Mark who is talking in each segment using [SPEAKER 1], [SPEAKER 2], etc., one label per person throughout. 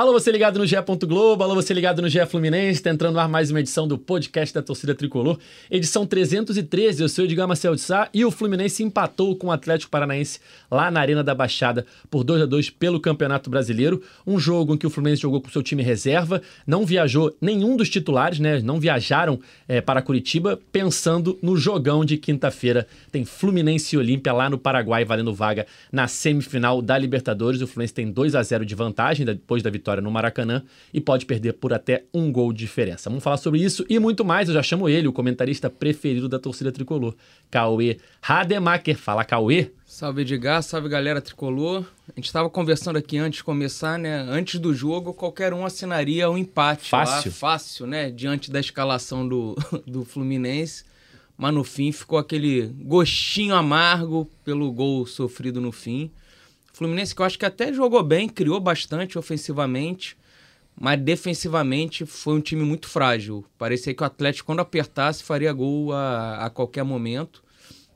[SPEAKER 1] Alô, você ligado no GE. Globo, alô, você ligado no GE Fluminense, tá entrando no ar mais uma edição do podcast da torcida tricolor, edição 313. Eu sou Edgar Marcel de Sá e o Fluminense empatou com o Atlético Paranaense lá na Arena da Baixada por 2 a 2 pelo Campeonato Brasileiro. Um jogo em que o Fluminense jogou com seu time reserva, não viajou nenhum dos titulares, né? Não viajaram é, para Curitiba, pensando no jogão de quinta-feira. Tem Fluminense e Olímpia lá no Paraguai, valendo vaga na semifinal da Libertadores. O Fluminense tem 2 a 0 de vantagem depois da vitória vitória no Maracanã e pode perder por até um gol de diferença. Vamos falar sobre isso e muito mais. Eu já chamo ele, o comentarista preferido da torcida tricolor, Cauê Rademacher. Fala, Cauê.
[SPEAKER 2] Salve Edgar, salve galera tricolor. A gente estava conversando aqui antes de começar, né? Antes do jogo, qualquer um assinaria um empate.
[SPEAKER 1] Fácil.
[SPEAKER 2] Lá, fácil, né? Diante da escalação do, do Fluminense. Mas no fim ficou aquele gostinho amargo pelo gol sofrido no fim. Fluminense que eu acho que até jogou bem, criou bastante ofensivamente, mas defensivamente foi um time muito frágil. Parecia que o Atlético, quando apertasse, faria gol a, a qualquer momento.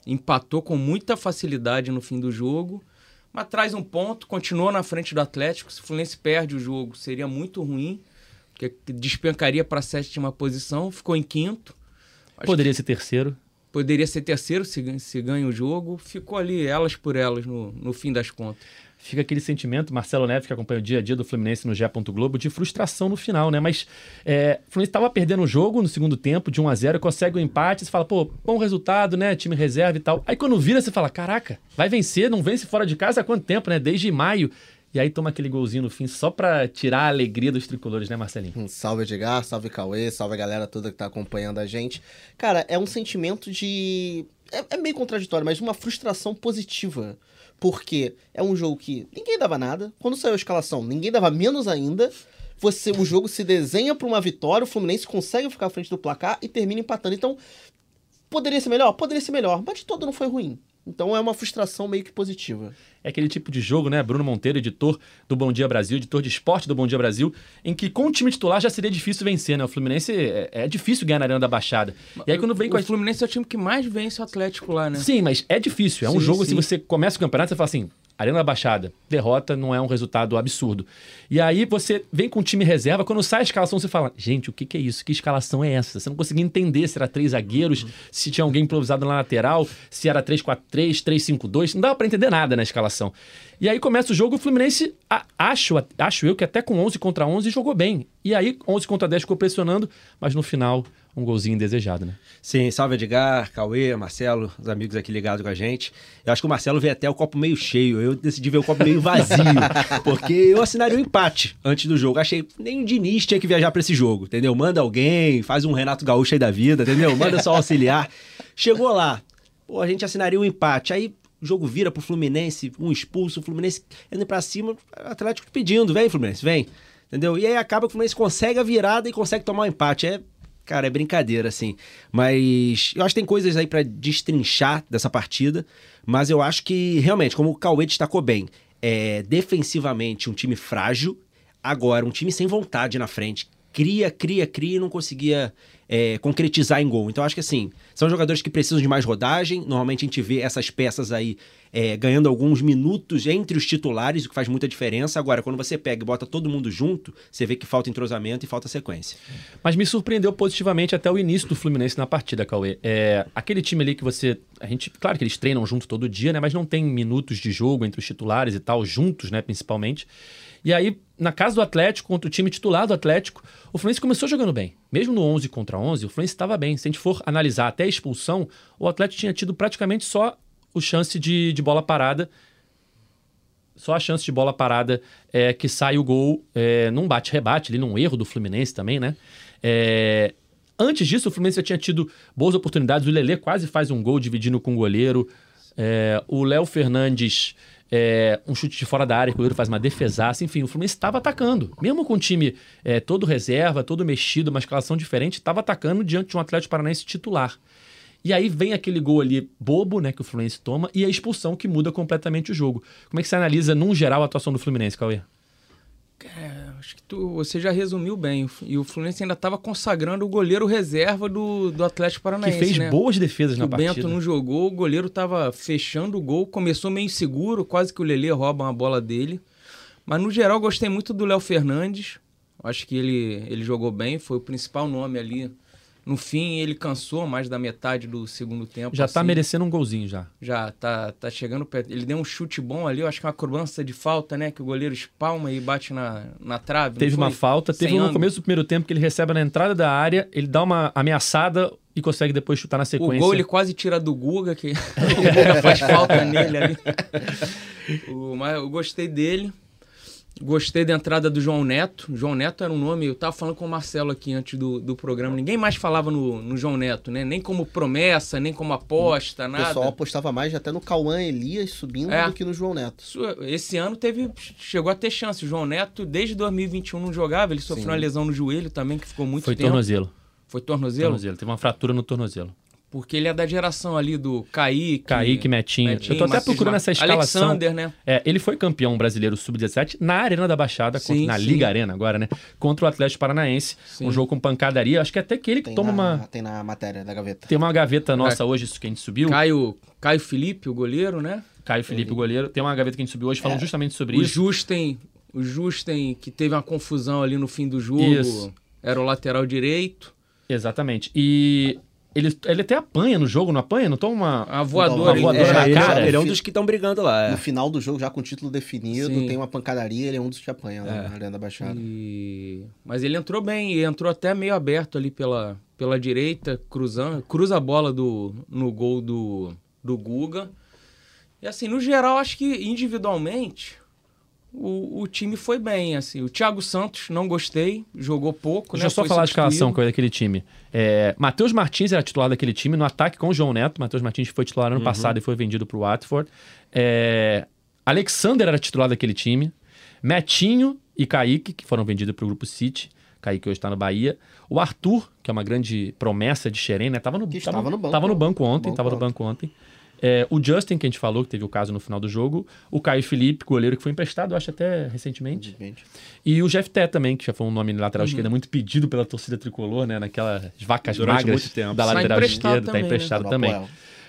[SPEAKER 2] Empatou com muita facilidade no fim do jogo, mas traz um ponto, continua na frente do Atlético. Se o Fluminense perde o jogo, seria muito ruim, porque despencaria para a sétima posição, ficou em quinto.
[SPEAKER 1] Acho Poderia ser terceiro
[SPEAKER 2] poderia ser terceiro se, se ganha o jogo. Ficou ali elas por elas no, no fim das contas.
[SPEAKER 1] Fica aquele sentimento, Marcelo Neves, que acompanha o dia a dia do Fluminense no G. Globo, de frustração no final, né? Mas é, o Fluminense estava perdendo o jogo no segundo tempo, de 1 a 0 consegue o um empate, você fala, pô, bom resultado, né? Time reserva e tal. Aí quando vira, você fala, caraca, vai vencer, não vence fora de casa há quanto tempo, né? Desde maio. E aí toma aquele golzinho no fim só pra tirar a alegria dos tricolores, né, Marcelinho?
[SPEAKER 3] Um salve, Edgar, salve, Cauê, salve a galera toda que tá acompanhando a gente. Cara, é um sentimento de. É, é meio contraditório, mas uma frustração positiva. Porque é um jogo que ninguém dava nada. Quando saiu a escalação, ninguém dava menos ainda. Você, o jogo se desenha para uma vitória, o Fluminense consegue ficar à frente do placar e termina empatando. Então, poderia ser melhor? Poderia ser melhor, mas de todo não foi ruim. Então é uma frustração meio que positiva.
[SPEAKER 1] É aquele tipo de jogo, né? Bruno Monteiro, editor do Bom Dia Brasil, editor de esporte do Bom Dia Brasil, em que com o time titular já seria difícil vencer, né? O Fluminense é, é difícil ganhar na Arena da Baixada.
[SPEAKER 2] E aí quando vem com o a... Fluminense é o time que mais vence o Atlético lá, né?
[SPEAKER 1] Sim, mas é difícil. É um sim, jogo, sim. se você começa o campeonato, você fala assim, Arena da Baixada, derrota não é um resultado absurdo. E aí você vem com o time reserva, quando sai a escalação, você fala: gente, o que, que é isso? Que escalação é essa? Você não conseguia entender se era três zagueiros, uhum. se tinha alguém improvisado na lateral, se era 3-4-3, 3-5-2. Não dava para entender nada na escalação. E aí começa o jogo, o Fluminense, acho, acho eu que até com 11 contra 11 jogou bem. E aí 11 contra 10 ficou pressionando, mas no final um golzinho desejado, né?
[SPEAKER 4] Sim, salve Edgar, Cauê, Marcelo, os amigos aqui ligados com a gente. Eu acho que o Marcelo veio até o copo meio cheio, eu decidi ver o copo meio vazio, porque eu assinaria o um empate antes do jogo. Achei nem o Diniz tinha que viajar para esse jogo, entendeu? Manda alguém, faz um Renato Gaúcho aí da vida, entendeu? Manda só auxiliar. Chegou lá, pô, a gente assinaria um empate. Aí o jogo vira pro Fluminense, um expulso, o Fluminense indo para cima, o Atlético pedindo, vem Fluminense, vem. Entendeu? E aí acaba que o Fluminense consegue a virada e consegue tomar o um empate. É Cara, é brincadeira, assim. Mas eu acho que tem coisas aí para destrinchar dessa partida. Mas eu acho que, realmente, como o Cauê destacou bem, é defensivamente um time frágil. Agora, um time sem vontade na frente. Cria, cria, cria e não conseguia é, concretizar em gol. Então, acho que assim, são jogadores que precisam de mais rodagem. Normalmente a gente vê essas peças aí é, ganhando alguns minutos entre os titulares, o que faz muita diferença. Agora, quando você pega e bota todo mundo junto, você vê que falta entrosamento e falta sequência.
[SPEAKER 1] Mas me surpreendeu positivamente até o início do Fluminense na partida, Cauê. É, aquele time ali que você. A gente, claro que eles treinam junto todo dia, né? Mas não tem minutos de jogo entre os titulares e tal, juntos, né? Principalmente. E aí, na casa do Atlético, contra o time titular do Atlético, o Fluminense começou jogando bem. Mesmo no 11 contra 11, o Fluminense estava bem. Se a gente for analisar até a expulsão, o Atlético tinha tido praticamente só o chance de, de bola parada. Só a chance de bola parada é que sai o gol é, num bate-rebate, ali num erro do Fluminense também, né? É, antes disso, o Fluminense já tinha tido boas oportunidades. O Lelê quase faz um gol dividindo com o goleiro. É, o Léo Fernandes, é, um chute de fora da área, o goleiro faz uma defesaça. Enfim, o Fluminense estava atacando. Mesmo com o time é, todo reserva, todo mexido, uma escalação diferente, estava atacando diante de um Atlético Paranaense titular. E aí vem aquele gol ali bobo, né, que o Fluminense toma, e a expulsão que muda completamente o jogo. Como é que você analisa, num geral, a atuação do Fluminense, Cauê?
[SPEAKER 2] É, acho que tu, você já resumiu bem. E o Fluminense ainda estava consagrando o goleiro reserva do, do Atlético Paranaense.
[SPEAKER 1] Que fez
[SPEAKER 2] né?
[SPEAKER 1] boas defesas que na
[SPEAKER 2] o
[SPEAKER 1] partida.
[SPEAKER 2] O Bento não jogou, o goleiro estava fechando o gol, começou meio inseguro, quase que o Lelê rouba uma bola dele. Mas no geral gostei muito do Léo Fernandes. Acho que ele, ele jogou bem, foi o principal nome ali. No fim, ele cansou mais da metade do segundo tempo.
[SPEAKER 1] Já tá
[SPEAKER 2] assim.
[SPEAKER 1] merecendo um golzinho já.
[SPEAKER 2] Já, tá, tá chegando perto. Ele deu um chute bom ali, eu acho que é uma cobrança de falta, né? Que o goleiro espalma e bate na, na trave.
[SPEAKER 1] Teve uma falta, teve um no começo do primeiro tempo que ele recebe na entrada da área, ele dá uma ameaçada e consegue depois chutar na
[SPEAKER 2] O
[SPEAKER 1] sequência.
[SPEAKER 2] gol ele quase tira do Guga, que o Guga faz falta nele ali. O- mas eu gostei dele. Gostei da entrada do João Neto. João Neto era um nome, eu tava falando com o Marcelo aqui antes do, do programa. Ninguém mais falava no, no João Neto, né? Nem como promessa, nem como aposta,
[SPEAKER 3] O
[SPEAKER 2] nada.
[SPEAKER 3] pessoal apostava mais até no Cauã Elias subindo
[SPEAKER 2] É.
[SPEAKER 3] do que no João Neto.
[SPEAKER 2] Esse ano teve, chegou a ter chance. O João Neto, desde 2021, não jogava. Ele sofreu
[SPEAKER 3] Sim.
[SPEAKER 2] uma lesão no joelho também, que ficou muito
[SPEAKER 1] Foi
[SPEAKER 2] tempo.
[SPEAKER 1] tornozelo.
[SPEAKER 2] Foi tornozelo?
[SPEAKER 1] tornozelo. Teve uma fratura no tornozelo.
[SPEAKER 2] Porque ele é da geração ali do Kaique.
[SPEAKER 1] Kaique, Metinho. Eu tô até procurando essa escalação.
[SPEAKER 2] Alexander, né?
[SPEAKER 1] É, ele foi campeão brasileiro sub-17 na Arena da Baixada, contra-
[SPEAKER 2] Sim,
[SPEAKER 1] na
[SPEAKER 2] sim.
[SPEAKER 1] Liga Arena agora, né? Contra o Atlético Paranaense.
[SPEAKER 2] Sim.
[SPEAKER 1] Um jogo com pancadaria. Acho que até que ele que
[SPEAKER 3] Tem,
[SPEAKER 1] toma
[SPEAKER 3] na,
[SPEAKER 1] uma.
[SPEAKER 3] tem na matéria da gaveta.
[SPEAKER 1] Tem uma gaveta nossa hoje, isso que a gente subiu.
[SPEAKER 2] Caio, Caio Felipe, o goleiro, né?
[SPEAKER 1] Caio Felipe, o goleiro. Tem uma gaveta que a gente subiu hoje falando justamente sobre
[SPEAKER 2] O
[SPEAKER 1] isso.
[SPEAKER 2] Justen, o Justen, que teve uma confusão ali no fim do jogo,
[SPEAKER 1] Isso.
[SPEAKER 2] era o lateral direito.
[SPEAKER 1] Exatamente. E ele, ele até apanha no jogo, não apanha? Não toma uma.
[SPEAKER 2] A voadora.
[SPEAKER 1] Uma voadora
[SPEAKER 2] ele-
[SPEAKER 1] na
[SPEAKER 4] É, ele,
[SPEAKER 1] cara.
[SPEAKER 4] ele é um dos que estão brigando lá.
[SPEAKER 3] No
[SPEAKER 4] É.
[SPEAKER 3] final do jogo, já com o título definido,
[SPEAKER 2] Sim.
[SPEAKER 3] tem uma pancadaria, ele é um dos que apanha lá
[SPEAKER 4] É.
[SPEAKER 3] na Arena da Baixada.
[SPEAKER 2] E- Mas ele entrou bem, e entrou até meio aberto ali pela, pela direita, cruzando, cruza a bola do, no gol do, do Guga. E assim, no geral, acho que individualmente o, o time foi bem. assim. O Thiago Santos, não gostei, jogou pouco.
[SPEAKER 1] Deixa
[SPEAKER 2] né?
[SPEAKER 1] eu só
[SPEAKER 2] Foi
[SPEAKER 1] falar a escalação que é daquele time. É, Matheus Martins era titular daquele time no ataque com o João Neto. Matheus Martins foi titular ano passado e foi vendido para o Watford. É, Alexander era titular daquele time. Metinho e Kaique, que foram vendidos para o Grupo City. Kaique hoje está no Bahia. O Arthur, que é uma grande promessa de Xerém, né? Tava no,
[SPEAKER 3] Que
[SPEAKER 1] tava,
[SPEAKER 3] estava no banco.
[SPEAKER 1] tava no banco ontem.
[SPEAKER 3] Banco
[SPEAKER 1] tava no
[SPEAKER 3] ontem.
[SPEAKER 1] banco ontem. É, o Justin, que a gente falou, que teve o caso no final do jogo. O Caio Felipe, goleiro que foi emprestado, acho até recentemente. E o Jeff Té também, que já foi um nome na
[SPEAKER 2] Uhum.
[SPEAKER 1] lateral esquerda muito pedido pela torcida tricolor, né? Naquelas vacas
[SPEAKER 4] Durante
[SPEAKER 1] magras
[SPEAKER 4] muito tempo.
[SPEAKER 1] da
[SPEAKER 2] Tá
[SPEAKER 1] lateral
[SPEAKER 2] emprestado
[SPEAKER 1] esquerda, tá
[SPEAKER 2] também, né?
[SPEAKER 1] emprestado
[SPEAKER 3] no
[SPEAKER 1] também.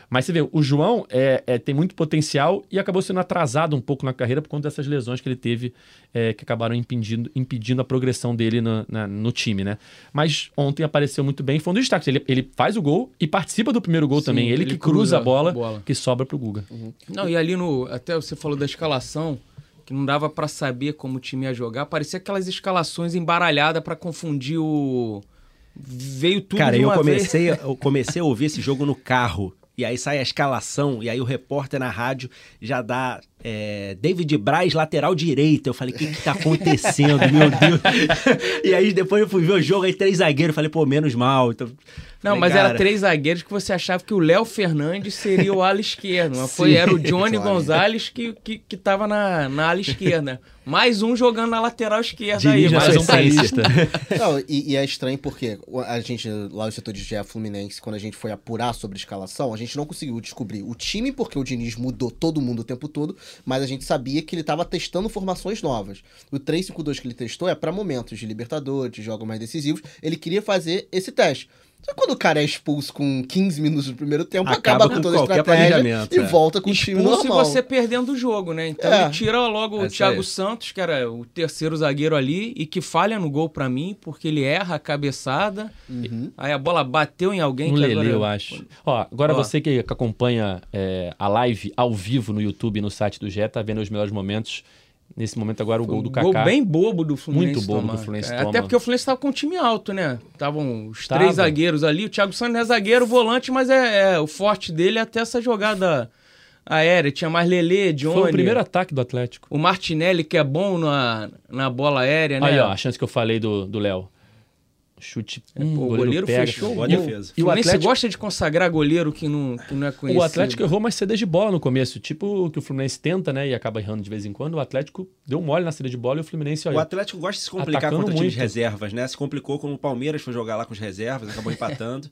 [SPEAKER 1] Mas você vê, o João é, é, tem muito potencial e acabou sendo atrasado um pouco na carreira por conta dessas lesões que ele teve, é, que acabaram impedindo, impedindo a progressão dele no, na- no time, né? Mas ontem apareceu muito bem, foi um dos destaques. Ele, ele faz o gol e participa do primeiro gol
[SPEAKER 2] Sim,
[SPEAKER 1] também. Ele,
[SPEAKER 2] ele
[SPEAKER 1] que cruza,
[SPEAKER 2] cruza
[SPEAKER 1] a bola,
[SPEAKER 2] a bola.
[SPEAKER 1] que sobra pro Guga.
[SPEAKER 2] Não, e ali no. Até você falou da escalação, que não dava pra saber como o time ia jogar. Parecia aquelas escalações embaralhadas pra confundir o. Veio tudo
[SPEAKER 4] Cara,
[SPEAKER 2] de
[SPEAKER 4] eu comecei, eu comecei a ouvir esse jogo no carro. E aí sai a escalação, e aí o repórter na rádio já dá é, David Braz, lateral direito. Eu falei, o que que tá acontecendo, meu Deus? e aí depois eu fui ver o jogo, aí três zagueiros. Falei, pô, menos mal. Então,
[SPEAKER 2] Não,
[SPEAKER 4] falei,
[SPEAKER 2] mas
[SPEAKER 4] cara,
[SPEAKER 2] era três zagueiros que você achava que o Léo Fernandes seria o ala esquerdo. Mas foi, era o Johnny. Gonzalez que, que, que tava na, na ala esquerda. Mais um jogando na lateral esquerda
[SPEAKER 4] Diniz
[SPEAKER 2] aí. Mais um
[SPEAKER 1] um.
[SPEAKER 3] Não, e, e é estranho porque a gente, lá no setor de GE Fluminense, quando a gente foi apurar sobre escalação, a gente não conseguiu descobrir o time, porque o Diniz mudou todo mundo o tempo todo, mas a gente sabia que ele estava testando formações novas. O 3-5-2 que ele testou é para momentos de Libertadores, de jogos mais decisivos, ele queria fazer esse teste. Só que quando o cara é expulso com 15 minutos do primeiro tempo,
[SPEAKER 4] Acaba
[SPEAKER 3] acaba,
[SPEAKER 4] com
[SPEAKER 3] com toda a estratégia
[SPEAKER 4] planejamento,
[SPEAKER 3] e
[SPEAKER 4] é.
[SPEAKER 3] volta com o time
[SPEAKER 2] expulso e
[SPEAKER 3] normal.
[SPEAKER 2] você perdendo o jogo, né? Então
[SPEAKER 3] É.
[SPEAKER 2] ele tira logo
[SPEAKER 4] É
[SPEAKER 2] o
[SPEAKER 4] isso
[SPEAKER 2] Thiago
[SPEAKER 4] aí.
[SPEAKER 2] Santos, que era o terceiro zagueiro ali, e que falha no gol pra mim, porque ele erra a cabeçada.
[SPEAKER 3] Uhum.
[SPEAKER 2] Aí a bola bateu em alguém
[SPEAKER 1] Um
[SPEAKER 2] que
[SPEAKER 1] Lele,
[SPEAKER 2] agora...
[SPEAKER 1] eu acho. Ó, agora
[SPEAKER 2] Ó.
[SPEAKER 1] você que acompanha é, a live ao vivo no YouTube e no site do GE, tá vendo os melhores momentos. Nesse momento agora o gol do Kaká.
[SPEAKER 2] Gol bem bobo do Fluminense.
[SPEAKER 1] Muito bobo do Fluminense toma.
[SPEAKER 2] Até porque o Fluminense tava com um time alto, né? Estavam os
[SPEAKER 1] Tava.
[SPEAKER 2] três zagueiros ali. O Thiago Santos não é zagueiro, volante, mas é, é- o forte dele é até essa jogada aérea. Tinha mais Lele, Johnny.
[SPEAKER 1] Foi o primeiro ataque do Atlético.
[SPEAKER 2] O Martinelli, que é bom na, na bola aérea, né?
[SPEAKER 1] Aí, ó, a chance que eu falei do do Léo. Chute. hum,
[SPEAKER 2] pô, o goleiro
[SPEAKER 1] pega.
[SPEAKER 2] fechou
[SPEAKER 4] Boa
[SPEAKER 1] E o-
[SPEAKER 4] defesa.
[SPEAKER 1] E o
[SPEAKER 2] Fluminense
[SPEAKER 1] Atlético,
[SPEAKER 2] gosta de consagrar goleiro que não, que não é conhecido.
[SPEAKER 1] o Atlético errou umas cedas de bola no começo. Tipo o que o Fluminense tenta, né? E acaba errando de vez em quando. O Atlético deu mole na saída de bola e o Fluminense,
[SPEAKER 4] O
[SPEAKER 1] olha.
[SPEAKER 4] Atlético gosta de se complicar contra times
[SPEAKER 1] muito.
[SPEAKER 4] reservas, né? Se complicou quando o Palmeiras foi jogar lá com os reservas, acabou empatando.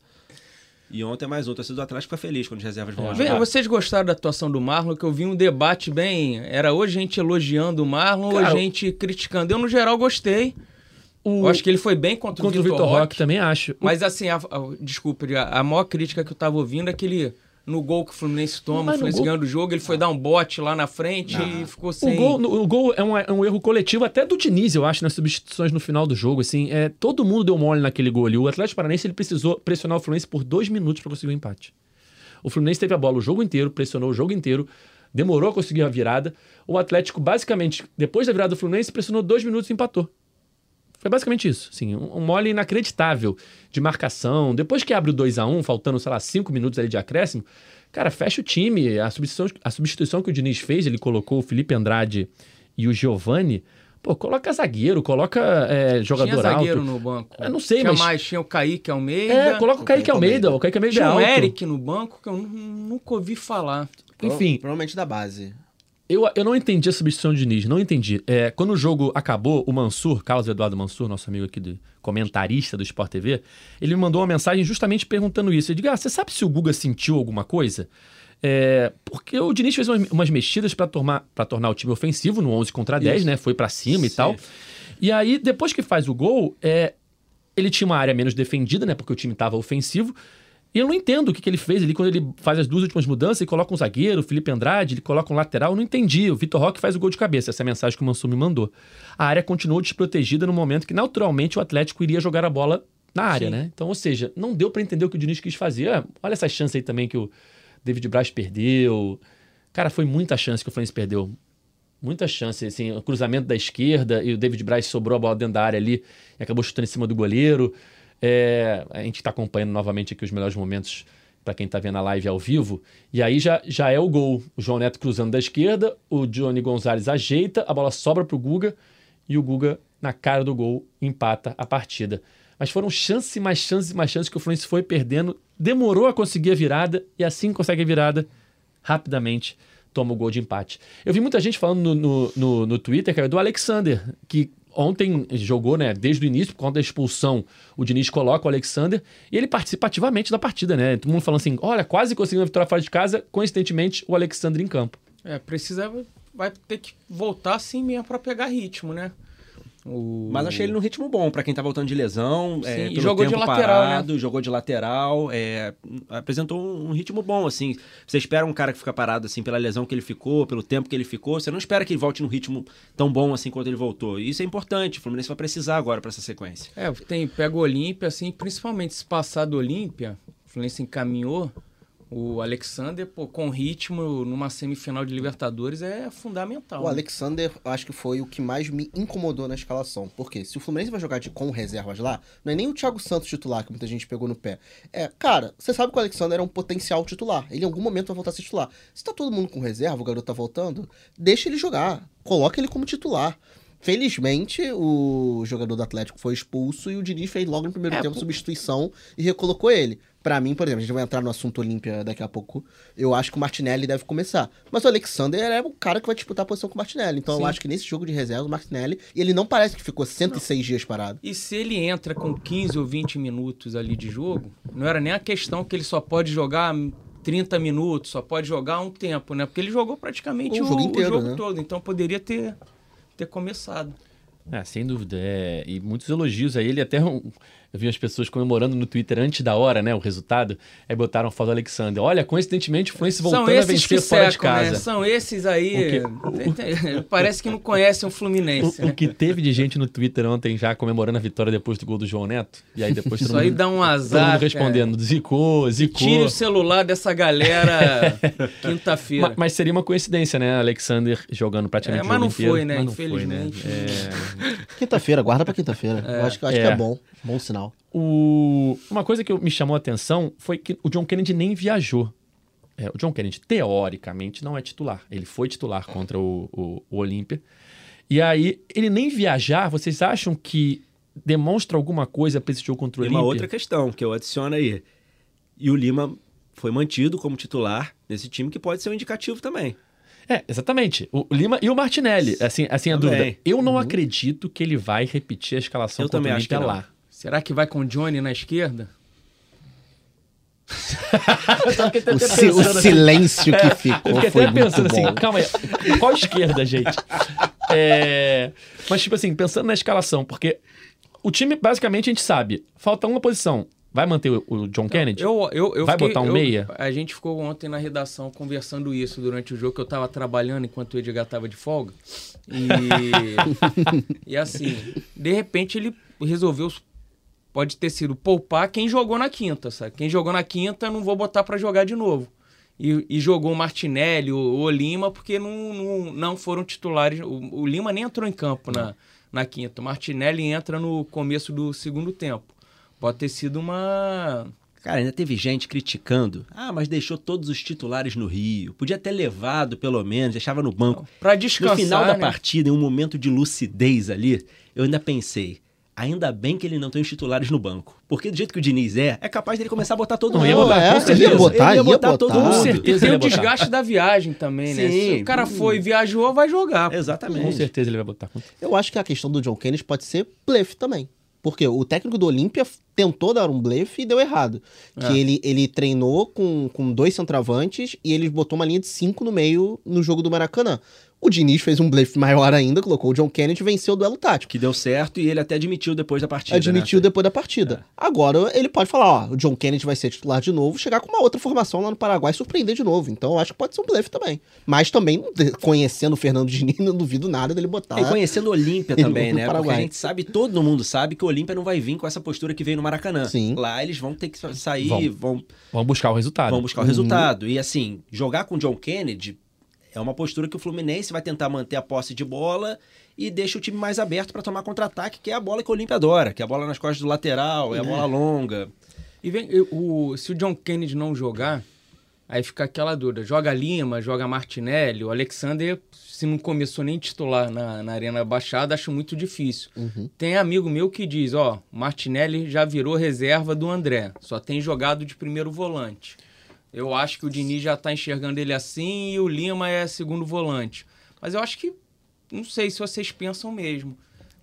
[SPEAKER 4] E ontem é mais um. O torcedor do Atlético fica feliz quando os reservas vão jogar.
[SPEAKER 2] vocês gostaram da atuação do Marlon? Que eu vi um debate bem. Era ou gente elogiando o Marlon ou
[SPEAKER 1] Cara,
[SPEAKER 2] gente criticando. Eu, no geral, gostei.
[SPEAKER 1] O,
[SPEAKER 2] Eu acho que ele foi bem contra,
[SPEAKER 1] contra o Vitor Roque também acho.
[SPEAKER 2] Mas assim, a, a- desculpa, a, a maior crítica que eu tava ouvindo é que ele no gol que o Fluminense toma,
[SPEAKER 1] Mas
[SPEAKER 2] o
[SPEAKER 1] no
[SPEAKER 2] Fluminense
[SPEAKER 1] gol-
[SPEAKER 2] ganhando o jogo, ele foi dar um bote lá na frente e ficou
[SPEAKER 1] O
[SPEAKER 2] sem.
[SPEAKER 1] gol, o gol é um, é um erro coletivo até do Diniz, eu acho, nas substituições no final do jogo. Assim, é, todo mundo deu mole naquele gol ali. O Atlético Paranaense ele precisou pressionar o Fluminense por dois minutos para conseguir o empate. O Fluminense teve a bola o jogo inteiro, pressionou o jogo inteiro, demorou a conseguir a virada. O Atlético, basicamente, depois da virada do Fluminense, pressionou dois minutos e empatou. Foi basicamente isso. Assim, um, um mole inacreditável de marcação. Depois que abre o 2 a 1 faltando, sei lá, cinco minutos ali de acréscimo, cara, fecha o time. A substituição, a substituição que o Diniz fez, ele colocou o Felipe Andrade e o Giovani. Pô, coloca zagueiro, coloca é, jogador
[SPEAKER 2] Tinha zagueiro
[SPEAKER 1] alto.
[SPEAKER 2] no banco.
[SPEAKER 1] Eu não sei,
[SPEAKER 2] tinha
[SPEAKER 1] mas-
[SPEAKER 2] mais, tinha o Kaique Almeida.
[SPEAKER 1] É, coloca o
[SPEAKER 3] o
[SPEAKER 1] Kaique Almeida.
[SPEAKER 3] Almeida.
[SPEAKER 1] O Kaique Almeida é
[SPEAKER 2] Tinha o
[SPEAKER 1] alto.
[SPEAKER 2] Eric no banco que eu nu- nunca ouvi falar.
[SPEAKER 1] Enfim,
[SPEAKER 3] Provavelmente da base.
[SPEAKER 1] Eu, eu não entendi a substituição de Diniz, não entendi. É, quando o jogo acabou, o Mansur, Carlos Eduardo Mansur, nosso amigo aqui, do, comentarista do Sport TV, ele me mandou uma mensagem justamente perguntando isso. Ele disse, ah, você sabe se o Guga sentiu alguma coisa? É, porque o Diniz fez umas, umas mexidas para tornar, o time ofensivo no 11 contra 10, né? Foi para cima e
[SPEAKER 4] Sim.
[SPEAKER 1] tal. E aí, depois que faz o gol, é, ele tinha uma área menos defendida, né? Porque o time estava ofensivo. E eu não entendo o que, que ele fez ali quando ele faz as duas últimas mudanças e coloca um zagueiro, o Felipe Andrade, ele coloca um lateral. Eu não entendi. O Vitor Roque faz o gol de cabeça, essa é a mensagem que o Mansur me mandou. A área continuou desprotegida no momento que, naturalmente, o Atlético iria jogar a bola na área,
[SPEAKER 2] Sim.
[SPEAKER 1] né? Então, ou seja, não deu para entender o que o Diniz quis fazer. Ah, olha essa chance aí também que o David Braz perdeu. Cara, foi muita chance que o Fluminense perdeu. Muita chance, assim, o cruzamento da esquerda e o David Braz sobrou a bola dentro da área ali e acabou chutando em cima do goleiro. É, a gente está acompanhando novamente aqui os melhores momentos para quem está vendo a live ao vivo. E aí já, já é o gol. O João Neto cruzando da esquerda, o Johnny Gonzalez ajeita, a bola sobra para o Guga e o Guga, na cara do gol, empata a partida. Mas foram chances mais chances e mais chances que o Fluminense foi perdendo, demorou a conseguir a virada e assim consegue a virada, rapidamente toma o gol de empate. Eu vi muita gente falando no, no, no, no Twitter, cara, do Alexander, que ontem jogou, né, desde o início, por conta da expulsão, o Diniz coloca o Alexander e ele participa ativamente da partida, né? Todo mundo falando assim, olha, quase conseguiu uma vitória fora de casa, coincidentemente, o Alexander em campo.
[SPEAKER 2] É, precisa. Vai ter que voltar assim mesmo pra pegar ritmo, né? O...
[SPEAKER 4] Mas achei ele num ritmo bom pra quem tá voltando de lesão.
[SPEAKER 2] Sim,
[SPEAKER 4] é,
[SPEAKER 2] e
[SPEAKER 4] pelo
[SPEAKER 2] jogou de lateral, né?
[SPEAKER 4] parado, Jogou de lateral, é, apresentou um ritmo bom, assim. Você espera um cara que fica parado, assim, pela lesão que ele ficou, pelo tempo que ele ficou. Você não espera que ele volte num ritmo tão bom, assim, quanto ele voltou. E isso é importante. O Fluminense vai precisar agora pra essa sequência.
[SPEAKER 2] É, tem, pega o Olímpia, assim, principalmente se passar do Olímpia, o Fluminense encaminhou, o Alexander, pô, com ritmo numa semifinal de Libertadores é fundamental.
[SPEAKER 3] O
[SPEAKER 2] né?
[SPEAKER 3] Alexander, acho que foi o que mais me incomodou na escalação. Porque se o Fluminense vai jogar de, com reservas lá, não é nem o Thiago Santos titular, que muita gente pegou no pé. É, cara, você sabe que o Alexander é um potencial titular. Ele em algum momento vai voltar a ser titular. Se tá todo mundo com reserva, o garoto tá voltando, deixa ele jogar. Coloca ele como titular. Felizmente, o jogador do Atlético foi expulso e o Diniz fez logo no primeiro
[SPEAKER 2] É,
[SPEAKER 3] tempo
[SPEAKER 2] pô-
[SPEAKER 3] substituição e recolocou ele. Pra mim, por exemplo, a gente vai entrar no assunto Olímpia daqui a pouco. Eu acho que o Martinelli deve começar. Mas o Alexander é o cara que vai disputar a posição com o Martinelli. Então
[SPEAKER 2] Sim.
[SPEAKER 3] eu acho que nesse jogo de reserva, o Martinelli, e ele não parece que ficou 106 dias parado.
[SPEAKER 2] E se ele entra com 15 ou 20 minutos ali de jogo, não era nem a questão que ele só pode jogar 30 minutos, só pode jogar um tempo, né? Porque ele jogou praticamente
[SPEAKER 3] O
[SPEAKER 2] o,
[SPEAKER 3] jogo
[SPEAKER 2] o
[SPEAKER 3] inteiro,
[SPEAKER 2] jogo
[SPEAKER 3] né?
[SPEAKER 2] todo, então poderia ter, ter começado.
[SPEAKER 1] É, sem dúvida. É, e muitos elogios a ele. Até um- eu vi as pessoas comemorando no Twitter antes da hora, né? O resultado. Aí botaram a foto do Alexander. Olha, coincidentemente, o Fluminense voltando a vencer
[SPEAKER 2] que
[SPEAKER 1] fora de
[SPEAKER 2] secam, né?
[SPEAKER 1] casa.
[SPEAKER 2] São esses aí.
[SPEAKER 1] O
[SPEAKER 2] Parece que não conhecem o Fluminense.
[SPEAKER 1] O, o
[SPEAKER 2] né?
[SPEAKER 1] que teve de gente no Twitter ontem já comemorando a vitória depois do gol do João Neto. E aí depois todo
[SPEAKER 2] Isso aí
[SPEAKER 1] mundo,
[SPEAKER 2] dá um
[SPEAKER 1] todo
[SPEAKER 2] azar.
[SPEAKER 1] mundo respondendo. Zicou, zicou.
[SPEAKER 2] Tire o celular dessa galera quinta-feira.
[SPEAKER 1] Ma- Mas, seria uma coincidência, né? Alexander jogando praticamente
[SPEAKER 2] É,
[SPEAKER 1] o
[SPEAKER 2] mas
[SPEAKER 1] jogo
[SPEAKER 2] não
[SPEAKER 1] inteiro.
[SPEAKER 2] foi, né?
[SPEAKER 1] Mas não foi,
[SPEAKER 2] Infelizmente.
[SPEAKER 1] É,
[SPEAKER 3] Quinta-feira, guarda pra quinta-feira. Eu acho, que- acho que
[SPEAKER 1] É.
[SPEAKER 3] é bom. Bom sinal.
[SPEAKER 1] O- Uma coisa que me chamou a atenção foi que o John Kennedy nem viajou. É, o John Kennedy, teoricamente, não é titular. Ele foi titular contra o, o, o Olímpia. E aí, ele nem viajar, vocês acham que demonstra alguma coisa para esse jogo contra o
[SPEAKER 4] Tem
[SPEAKER 1] Olímpia?
[SPEAKER 4] uma outra questão que eu adiciono aí. E o Lima foi mantido como titular nesse time, que pode ser um indicativo também.
[SPEAKER 1] É, exatamente. O Lima e o Martinelli. Assim, assim a
[SPEAKER 4] Também.
[SPEAKER 1] dúvida. Eu não acredito que ele vai repetir a escalação
[SPEAKER 4] Eu
[SPEAKER 1] contra
[SPEAKER 4] também
[SPEAKER 1] o Olímpia
[SPEAKER 4] não.
[SPEAKER 1] lá.
[SPEAKER 2] Será que vai com o Johnny na esquerda?
[SPEAKER 3] O, si- o silêncio que ficou
[SPEAKER 1] Eu fiquei
[SPEAKER 3] foi
[SPEAKER 1] até pensando
[SPEAKER 3] muito bom.
[SPEAKER 1] assim, calma aí, qual esquerda, gente? É, Mas, tipo assim, pensando na escalação, porque o time, basicamente, a gente sabe, falta uma posição. Vai manter o, o John Kennedy?
[SPEAKER 2] Eu, eu, eu
[SPEAKER 1] Vai
[SPEAKER 2] fiquei-
[SPEAKER 1] botar um
[SPEAKER 2] eu-
[SPEAKER 1] meia?
[SPEAKER 2] A gente ficou ontem na redação conversando isso durante o jogo, que eu tava trabalhando enquanto o Edgar tava de folga. E, e assim, de repente ele resolveu, pode ter sido poupar quem jogou na quinta, sabe? Quem jogou na quinta, não vou botar pra jogar de novo. E, e jogou o Martinelli, o, o Lima, porque não, não, não foram titulares. O, o Lima nem entrou em campo na, na quinta. O Martinelli entra no começo do segundo tempo. Pode ter sido uma.
[SPEAKER 4] Cara, ainda teve gente criticando. Ah, mas deixou todos os titulares no Rio. Podia ter levado, pelo menos, deixava no banco.
[SPEAKER 2] Pra descansar.
[SPEAKER 4] No final da
[SPEAKER 2] né?
[SPEAKER 4] partida, em um momento de lucidez ali, eu ainda pensei. Ainda bem que ele não tem os titulares no banco. Porque do jeito que o Diniz é, é capaz dele começar a botar todo
[SPEAKER 1] Não,
[SPEAKER 4] mundo.
[SPEAKER 1] ia botar,
[SPEAKER 3] é,
[SPEAKER 1] com
[SPEAKER 3] ele ia botar,
[SPEAKER 4] Ele ia
[SPEAKER 3] ia
[SPEAKER 4] botar
[SPEAKER 3] botar.
[SPEAKER 4] todo
[SPEAKER 3] Com
[SPEAKER 4] mundo.
[SPEAKER 1] certeza.
[SPEAKER 2] E tem
[SPEAKER 1] ia
[SPEAKER 2] o
[SPEAKER 1] botar.
[SPEAKER 2] desgaste da viagem também, né?
[SPEAKER 4] Sim.
[SPEAKER 2] Se o cara foi, viajou, vai jogar.
[SPEAKER 4] Exatamente.
[SPEAKER 1] Com certeza ele vai botar.
[SPEAKER 3] Eu acho que a questão do John Kennedy pode ser blefe também. Porque o técnico do Olímpia tentou dar um blefe e deu errado. Que
[SPEAKER 2] É.
[SPEAKER 3] ele, ele treinou com, com dois centroavantes e ele botou uma linha de cinco no meio no jogo do Maracanã. O Diniz fez um blefe maior ainda, colocou o John Kennedy e venceu o duelo tático.
[SPEAKER 4] Que deu certo e ele até admitiu depois da partida.
[SPEAKER 3] Admitiu
[SPEAKER 4] né?
[SPEAKER 3] depois da partida. Agora ele pode falar, ó, o John Kennedy vai ser titular de novo, chegar com uma outra formação lá no Paraguai e surpreender de novo. Então eu acho que pode ser um blefe também. Mas também, conhecendo o Fernando Diniz, não duvido nada dele botar.
[SPEAKER 4] E conhecendo o Olímpia também, né? Porque
[SPEAKER 3] Paraguai.
[SPEAKER 4] a gente sabe, todo mundo sabe que o Olímpia não vai vir com essa postura que veio no Maracanã.
[SPEAKER 3] Sim.
[SPEAKER 4] Lá eles vão ter que sair,
[SPEAKER 1] Vão.
[SPEAKER 4] vão,
[SPEAKER 1] Vamos buscar o resultado.
[SPEAKER 4] vão buscar o resultado. E assim, jogar com o John Kennedy é uma postura que o Fluminense vai tentar manter a posse de bola e deixa o time mais aberto para tomar contra-ataque, que é a bola que o Olímpia adora, que é a bola nas costas do lateral, é a bola longa.
[SPEAKER 2] E vem, eu- o, se o John Kennedy não jogar, aí fica aquela dúvida. Joga Lima, joga Martinelli. O Alexander, se não começou nem titular na, na Arena Baixada, acho muito difícil.
[SPEAKER 3] Uhum.
[SPEAKER 2] Tem amigo meu que diz, ó, Martinelli já virou reserva do André. Só tem jogado de primeiro volante. Eu acho que o Diniz já tá enxergando ele assim e o Lima é segundo volante. Mas eu acho que, não sei se vocês pensam mesmo.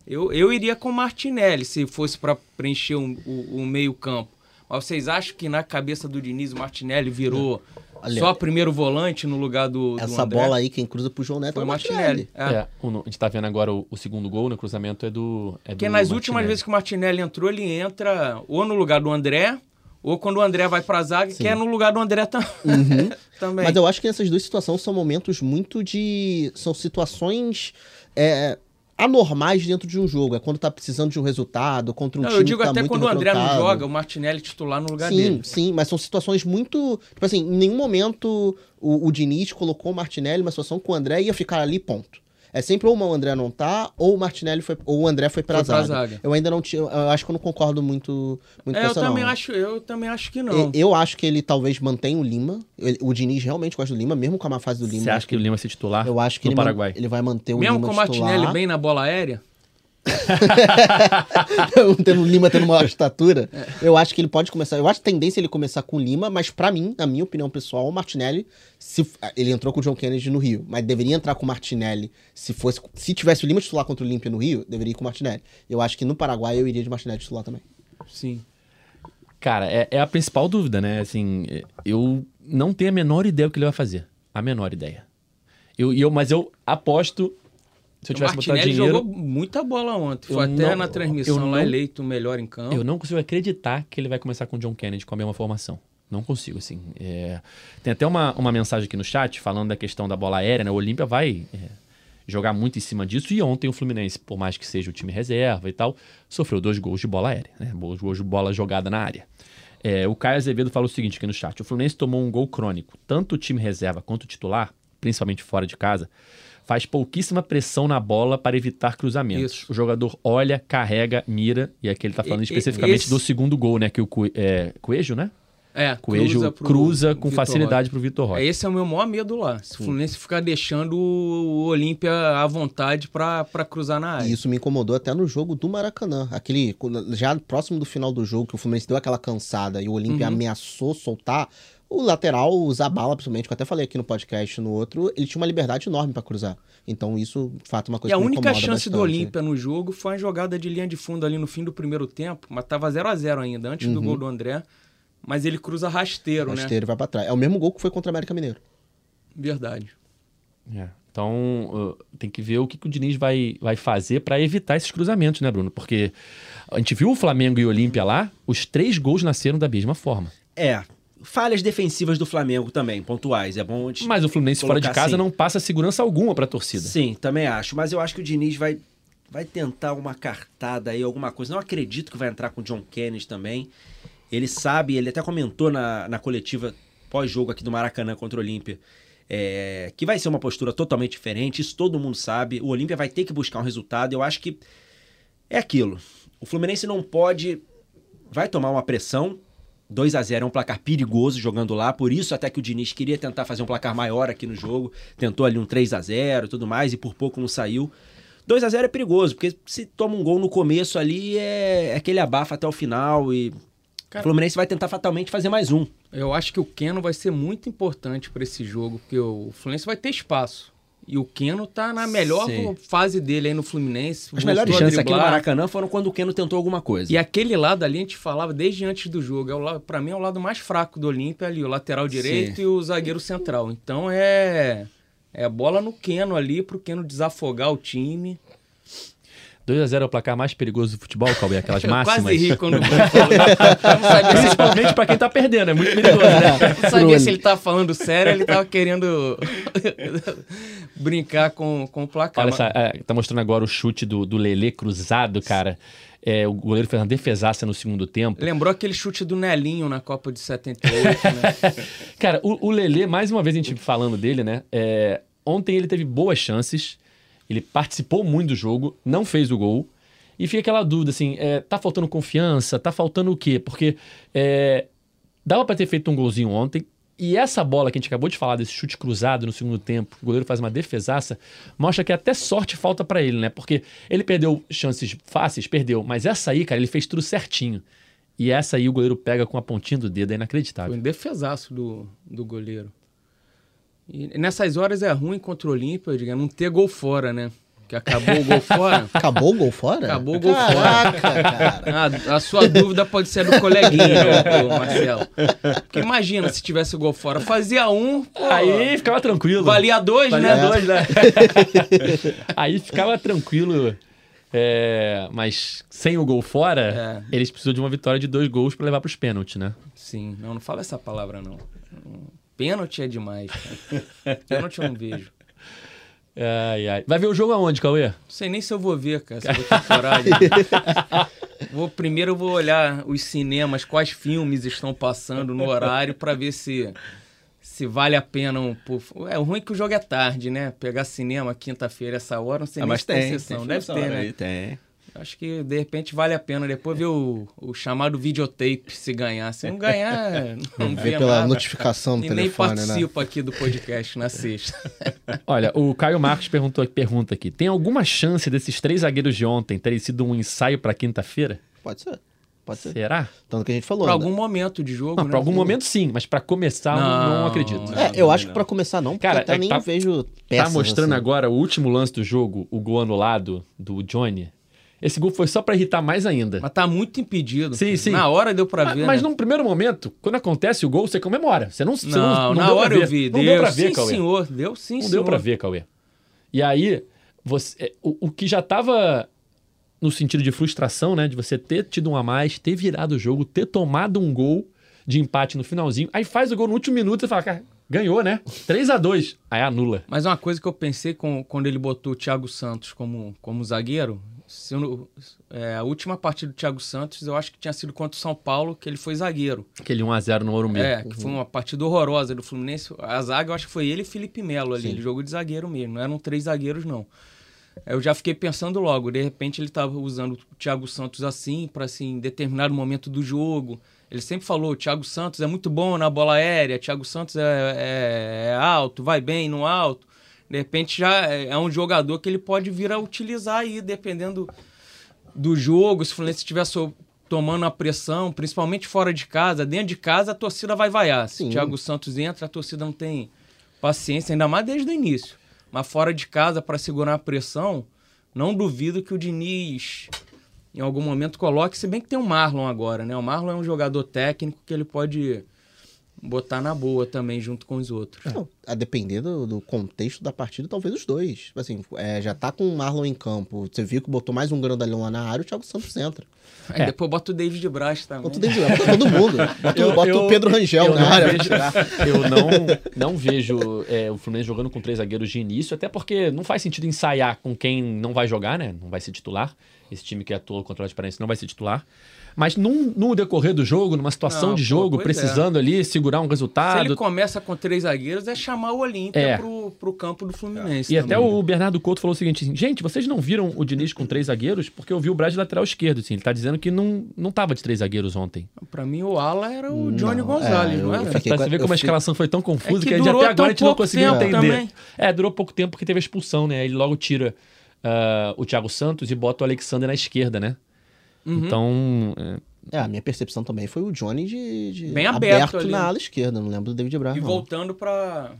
[SPEAKER 2] Eu, eu iria com o Martinelli se fosse para preencher um- o, o meio campo. Mas vocês acham que na cabeça do Diniz o Martinelli virou
[SPEAKER 3] Olha,
[SPEAKER 2] só primeiro volante no lugar do, do
[SPEAKER 3] Essa
[SPEAKER 2] André?
[SPEAKER 3] bola aí, quem cruza pro João Neto
[SPEAKER 2] foi
[SPEAKER 3] é
[SPEAKER 2] o Martinelli.
[SPEAKER 3] Martinelli.
[SPEAKER 2] É.
[SPEAKER 1] É, o a gente tá vendo agora o, o segundo gol, no cruzamento é do. É
[SPEAKER 2] Porque
[SPEAKER 1] do
[SPEAKER 2] nas últimas
[SPEAKER 1] Martinelli.
[SPEAKER 2] vezes que o Martinelli entrou, ele entra ou no lugar do André, ou quando o André vai pra zaga, que é no lugar do André tam- também.
[SPEAKER 3] Mas eu acho que essas duas situações são momentos muito de. São situações é, anormais dentro de um jogo. É quando tá precisando de um resultado, contra um
[SPEAKER 2] Não,
[SPEAKER 3] time
[SPEAKER 2] eu digo
[SPEAKER 3] tá
[SPEAKER 2] até quando o André não joga, o Martinelli titular no lugar
[SPEAKER 3] Sim,
[SPEAKER 2] dele.
[SPEAKER 3] sim, mas são situações muito. Tipo assim, em nenhum momento o, o Diniz colocou o Martinelli numa situação que o André ia ficar ali, ponto. É sempre ou o André não tá, ou o Martinelli foi. Ou o André foi pra,
[SPEAKER 2] Foi pra
[SPEAKER 3] zaga.
[SPEAKER 2] zaga.
[SPEAKER 3] Eu ainda não tinha. Eu acho que eu não concordo muito, muito
[SPEAKER 2] É,
[SPEAKER 3] com
[SPEAKER 2] eu
[SPEAKER 3] essa,
[SPEAKER 2] também
[SPEAKER 3] não.
[SPEAKER 2] acho, eu também acho que não.
[SPEAKER 3] E- Eu acho que ele talvez mantenha o Lima. Ele- o Diniz realmente gosta do Lima, mesmo com a má fase do Lima.
[SPEAKER 1] Você acha que o Lima vai ser titular
[SPEAKER 3] Eu acho que
[SPEAKER 1] no
[SPEAKER 3] ele,
[SPEAKER 1] Paraguai?
[SPEAKER 3] ele vai manter o
[SPEAKER 2] Mesmo
[SPEAKER 3] Lima
[SPEAKER 2] com o Martinelli
[SPEAKER 3] titular.
[SPEAKER 2] bem na bola aérea,
[SPEAKER 3] tendo o Lima tendo maior estatura, eu acho que ele pode começar. Eu acho tendência é ele começar com Lima, mas pra mim, na minha opinião pessoal, o Martinelli, se, ele entrou com o John Kennedy no Rio, mas deveria entrar com o Martinelli. Se fosse, se tivesse o Lima titular contra o Olímpia no Rio, deveria ir com o Martinelli. Eu acho que no Paraguai eu iria de Martinelli titular também.
[SPEAKER 2] sim.
[SPEAKER 1] Cara, é, é a principal dúvida, né? Assim, é, eu não tenho a menor ideia do que ele vai fazer. A menor ideia. Eu, eu, mas eu aposto. Se eu
[SPEAKER 2] O
[SPEAKER 1] tivesse botado dinheiro.
[SPEAKER 2] jogou muita bola ontem. Foi até
[SPEAKER 1] não-
[SPEAKER 2] na transmissão lá
[SPEAKER 1] não-
[SPEAKER 2] eleito o melhor em campo.
[SPEAKER 1] Eu não consigo acreditar que ele vai começar com o John Kennedy com a mesma formação. Não consigo, assim. É, Tem até uma, uma mensagem aqui no chat falando da questão da bola aérea, né? O Olímpia vai é, jogar muito em cima disso. E ontem o Fluminense, por mais que seja o time reserva e tal, sofreu dois gols de bola aérea, né? Dois gols de bola jogada na área. É, o Caio Azevedo fala o seguinte aqui no chat: o Fluminense tomou um gol crônico. Tanto o time reserva quanto o titular, principalmente fora de casa, faz pouquíssima pressão na bola para evitar cruzamentos.
[SPEAKER 2] Isso.
[SPEAKER 1] O jogador olha, carrega, mira, e aqui ele tá falando
[SPEAKER 2] E-
[SPEAKER 1] especificamente
[SPEAKER 2] esse-
[SPEAKER 1] do segundo gol, né? Que o Cue- é, Coelho, né?
[SPEAKER 2] É,
[SPEAKER 1] Coelho cruza,
[SPEAKER 2] pro
[SPEAKER 1] com
[SPEAKER 2] Vitor
[SPEAKER 1] facilidade
[SPEAKER 2] Roque.
[SPEAKER 1] pro Vitor Roque.
[SPEAKER 2] É, Esse é o meu maior medo lá. Se o Fluminense ficar deixando o Olímpia à vontade pra, pra cruzar na área.
[SPEAKER 3] E isso me incomodou até no jogo do Maracanã. Aquele, já próximo do final do jogo, que o Fluminense deu aquela cansada e o Olímpia
[SPEAKER 2] Uhum.
[SPEAKER 3] ameaçou soltar. O lateral, o Zabala, principalmente, que eu até falei aqui no podcast no outro, ele tinha uma liberdade enorme pra cruzar. Então, isso, de fato, é uma coisa
[SPEAKER 2] E a
[SPEAKER 3] que me
[SPEAKER 2] única
[SPEAKER 3] incomoda
[SPEAKER 2] chance do
[SPEAKER 3] bastante.
[SPEAKER 2] Olímpia no jogo foi uma jogada de linha de fundo ali no fim do primeiro tempo, mas tava 0 a 0 ainda, antes do gol do André. Mas ele cruza rasteiro,
[SPEAKER 3] O
[SPEAKER 2] né?
[SPEAKER 3] rasteiro vai pra trás. É o mesmo gol que foi contra o América Mineiro.
[SPEAKER 2] Verdade.
[SPEAKER 1] É. Então, uh, tem que ver o que, que o Diniz vai, vai fazer para evitar esses cruzamentos, né, Bruno? Porque a gente viu o Flamengo e o Olímpia lá, os três gols nasceram da mesma forma.
[SPEAKER 4] É. Falhas defensivas do Flamengo também, pontuais. É bom
[SPEAKER 1] Mas o Fluminense fora de casa
[SPEAKER 4] assim.
[SPEAKER 1] não passa segurança alguma para a torcida.
[SPEAKER 4] Sim, também acho. Mas eu acho que o Diniz vai, vai tentar uma cartada aí, alguma coisa. Não acredito que vai entrar com o John Kennedy também. Ele sabe, ele até comentou na, na coletiva pós-jogo aqui do Maracanã contra o Olímpia. é, que vai ser uma postura totalmente diferente, isso todo mundo sabe. O Olímpia vai ter que buscar um resultado. Eu acho que é aquilo. O Fluminense não pode. Vai tomar uma pressão. 2 a 0 é um placar perigoso jogando lá, por isso até que o Diniz queria tentar fazer um placar maior aqui no jogo, tentou ali um 3 a 0 e tudo mais, e por pouco não saiu. 2 a 0 é perigoso, porque se toma um gol no começo ali, é, é aquele abafa até o final e
[SPEAKER 2] Cara-
[SPEAKER 4] o Fluminense vai tentar fatalmente fazer mais um.
[SPEAKER 2] Eu acho que o Keno vai ser muito importante para esse jogo, porque o Fluminense vai ter espaço. E o Keno tá na melhor
[SPEAKER 4] Sim.
[SPEAKER 2] fase dele aí no Fluminense.
[SPEAKER 4] As melhores chances aqui no. Maracanã foram quando o Keno tentou alguma coisa.
[SPEAKER 2] E aquele lado ali a gente falava desde antes do jogo. É o lado, para mim é o lado mais fraco do Olímpia ali, o lateral direito
[SPEAKER 4] Sim.
[SPEAKER 2] e o zagueiro central. Então é é bola no Keno ali pro Keno desafogar o time.
[SPEAKER 1] 2x0 é o placar mais perigoso do futebol, Cauê, aquelas
[SPEAKER 2] Eu
[SPEAKER 1] máximas.
[SPEAKER 2] quase ri quando o Bruno falou. Eu não sabia, se,
[SPEAKER 1] Principalmente pra quem tá perdendo, é muito perigoso, né?
[SPEAKER 2] eu não sabia se ele tava falando sério ele tava querendo brincar com, com o placar.
[SPEAKER 1] Olha,
[SPEAKER 2] Mas-
[SPEAKER 1] essa, é, tá mostrando agora o chute do, do Lelê cruzado, cara. É, o goleiro fez uma defesaça no segundo tempo.
[SPEAKER 2] Lembrou aquele chute do Nelinho na Copa de 78, né?
[SPEAKER 1] Cara, o, o Lelê, mais uma vez a gente falando dele, né? é, ontem ele teve boas chances, ele participou muito do jogo, não fez o gol. E fica aquela dúvida, assim, é, tá faltando confiança? Tá faltando o quê? Porque é, dava pra ter feito um golzinho ontem. E essa bola que a gente acabou de falar, desse chute cruzado no segundo tempo, o goleiro faz uma defesaça, mostra que até sorte falta pra ele, né? Porque ele perdeu chances fáceis, perdeu. Mas essa aí, cara, ele fez tudo certinho. E essa aí o goleiro pega com a pontinha do dedo, é inacreditável.
[SPEAKER 2] Foi um defesaço do, do goleiro. E nessas horas é ruim contra o Olímpia, diga, não ter gol fora, né? Que acabou o gol fora.
[SPEAKER 3] Acabou o gol fora?
[SPEAKER 2] Acabou o gol
[SPEAKER 3] Caraca, cara.
[SPEAKER 2] Ah, a sua dúvida pode ser do coleguinha, ô, Marcelo. Porque imagina se tivesse o gol fora. Fazia um, pô,
[SPEAKER 1] Aí ficava tranquilo.
[SPEAKER 2] valia dois,
[SPEAKER 1] Valia
[SPEAKER 2] né?
[SPEAKER 1] dois, né? Aí ficava tranquilo. é, mas sem o gol fora,
[SPEAKER 2] É.
[SPEAKER 1] eles precisam de uma vitória de dois gols pra levar pros pênaltis, né?
[SPEAKER 2] Sim, não, não fala essa palavra, não. Pênalti é demais. cara. Pênalti eu não vejo.
[SPEAKER 1] Ai, ai. Vai ver o jogo aonde, Cauê?
[SPEAKER 2] Não sei nem se eu vou ver, cara, se eu vou ter coragem. vou, primeiro eu vou olhar os cinemas, quais filmes estão passando no horário pra ver se se vale a pena um pô, É ruim que o jogo é tarde, né? Pegar cinema quinta-feira essa hora, não sei
[SPEAKER 4] Ah,
[SPEAKER 2] nem
[SPEAKER 4] mas
[SPEAKER 2] se tem,
[SPEAKER 4] tem,
[SPEAKER 2] sessão.
[SPEAKER 4] tem
[SPEAKER 2] Deve ter, né?
[SPEAKER 4] aí, Tem.
[SPEAKER 2] Acho que de repente vale a pena depois ver o, o chamado videotape se ganhar. Se não ganhar, não
[SPEAKER 3] Vê pela
[SPEAKER 2] nada.
[SPEAKER 3] notificação no
[SPEAKER 2] E nem
[SPEAKER 3] telefone, né?
[SPEAKER 2] participo aqui do podcast na sexta.
[SPEAKER 1] Olha, o Caio Marcos perguntou, pergunta aqui: tem alguma chance desses três zagueiros de ontem terem sido um ensaio pra quinta-feira?
[SPEAKER 3] Pode ser. Pode ser.
[SPEAKER 1] Será?
[SPEAKER 3] Tanto que a gente falou.
[SPEAKER 2] Por
[SPEAKER 3] né?
[SPEAKER 2] algum momento de jogo,
[SPEAKER 1] Não,
[SPEAKER 2] né?
[SPEAKER 1] pra algum momento sim, mas pra começar não, não acredito.
[SPEAKER 2] é.
[SPEAKER 3] É, eu acho
[SPEAKER 4] não.
[SPEAKER 3] que pra começar não, porque
[SPEAKER 1] Cara,
[SPEAKER 3] até
[SPEAKER 1] é
[SPEAKER 3] nem
[SPEAKER 1] tá-
[SPEAKER 3] vejo peças
[SPEAKER 1] Tá mostrando
[SPEAKER 3] assim.
[SPEAKER 1] agora o último lance do jogo, o gol anulado do Johnny. Esse gol foi só pra irritar mais ainda.
[SPEAKER 2] Mas tá muito impedido.
[SPEAKER 1] Sim, sim.
[SPEAKER 2] Na hora deu pra
[SPEAKER 1] Ma-
[SPEAKER 2] ver.
[SPEAKER 1] Mas
[SPEAKER 2] né?
[SPEAKER 1] num primeiro momento, quando acontece o gol, você comemora. Você não, você
[SPEAKER 2] Não,
[SPEAKER 1] não, não
[SPEAKER 2] na hora eu vi.
[SPEAKER 1] Não
[SPEAKER 2] deu,
[SPEAKER 1] deu pra ver,
[SPEAKER 2] sim,
[SPEAKER 1] Cauê.
[SPEAKER 2] senhor. Deu sim,
[SPEAKER 1] Não
[SPEAKER 2] senhor.
[SPEAKER 1] deu pra ver, Cauê. E aí, você, é, o, o que já tava no sentido de frustração, né? De você ter tido um a mais, ter virado o jogo, ter tomado um gol de empate no finalzinho. Aí faz o gol no último minuto e fala, cara, ganhou, né? 3 a 2 Aí anula.
[SPEAKER 2] Mas uma coisa que eu pensei com, quando ele botou o Thiago Santos como, como zagueiro, se eu não- é, a última partida do Thiago Santos, eu acho que tinha sido contra o São Paulo, que ele foi zagueiro.
[SPEAKER 1] Aquele 1x0 no Ouro
[SPEAKER 2] É, que foi uma partida horrorosa do Fluminense. A zaga, eu acho que foi ele e Felipe Melo ali. Ele jogou de zagueiro mesmo. Não eram três zagueiros, não. Eu já fiquei pensando logo. De repente, ele estava usando o Thiago Santos assim, para assim, em determinado momento do jogo. Ele sempre falou: o Thiago Santos é muito bom na bola aérea, Thiago Santos é, é- é alto, vai bem no alto. De repente, já é é um jogador que ele pode vir a utilizar aí, dependendo do jogo, se o Fluminense estiver so- tomando a pressão, principalmente fora de casa, dentro de casa a torcida vai vaiar. Se
[SPEAKER 3] Sim.
[SPEAKER 2] o Thiago Santos entra, a torcida não tem paciência, ainda mais desde o início. Mas fora de casa, para segurar a pressão, não duvido que o Diniz em algum momento coloque, se bem que tem o Marlon agora, né? O Marlon é um jogador técnico que ele pode botar na boa também junto com os outros.
[SPEAKER 3] Não, a depender do, do contexto da partida, talvez os dois. Assim, é, já tá com o Marlon em campo. Você viu que botou mais um grandalhão lá na área, o Thiago Santos entra.
[SPEAKER 2] Aí
[SPEAKER 1] É.
[SPEAKER 2] depois bota o David Braz também.
[SPEAKER 3] Bota o David, bota todo mundo. Bota,
[SPEAKER 1] Eu-
[SPEAKER 3] bota
[SPEAKER 1] eu-
[SPEAKER 3] o Pedro Rangel
[SPEAKER 1] eu
[SPEAKER 3] na área.
[SPEAKER 1] vejo- eu não, não vejo é, o Fluminense jogando com três zagueiros de início, até porque não faz sentido ensaiar com quem não vai jogar, né? Não vai ser titular. Esse time que atua contra o Transparência não vai ser titular. Mas num, no decorrer do jogo, numa situação
[SPEAKER 2] Não,
[SPEAKER 1] de
[SPEAKER 2] pô,
[SPEAKER 1] jogo,
[SPEAKER 2] pois é.
[SPEAKER 1] precisando ali segurar um
[SPEAKER 2] Se
[SPEAKER 1] resultado.
[SPEAKER 2] ele começa com três zagueiros, é chamar o Olímpia
[SPEAKER 1] É.
[SPEAKER 2] pro, pro campo do Fluminense.
[SPEAKER 1] E até
[SPEAKER 2] também.
[SPEAKER 1] o Bernardo Couto falou o seguinte: assim, gente, vocês não viram o Diniz com três zagueiros? Porque eu vi o Braz de lateral esquerdo. Assim, ele tá dizendo que não, não tava de três zagueiros ontem.
[SPEAKER 2] Pra mim, o ala era o Johnny
[SPEAKER 3] Não,
[SPEAKER 2] Gonzalez,
[SPEAKER 3] é,
[SPEAKER 2] não era?
[SPEAKER 1] Pra você ver como a escalação foi tão confusa
[SPEAKER 2] É que
[SPEAKER 1] que, até agora a gente não
[SPEAKER 2] pouco
[SPEAKER 1] conseguiu
[SPEAKER 2] tempo
[SPEAKER 1] entender.
[SPEAKER 2] também.
[SPEAKER 1] É, durou pouco tempo porque teve a expulsão, né? Ele logo tira ah, o Thiago Santos e bota o Alexander na esquerda, né?
[SPEAKER 2] Uhum.
[SPEAKER 1] Então, é,
[SPEAKER 3] É, a minha percepção também foi o Johnny de, de
[SPEAKER 2] Bem aberto ali.
[SPEAKER 3] na ala esquerda. Não lembro do David Braz.
[SPEAKER 2] E
[SPEAKER 3] não.
[SPEAKER 2] voltando pra.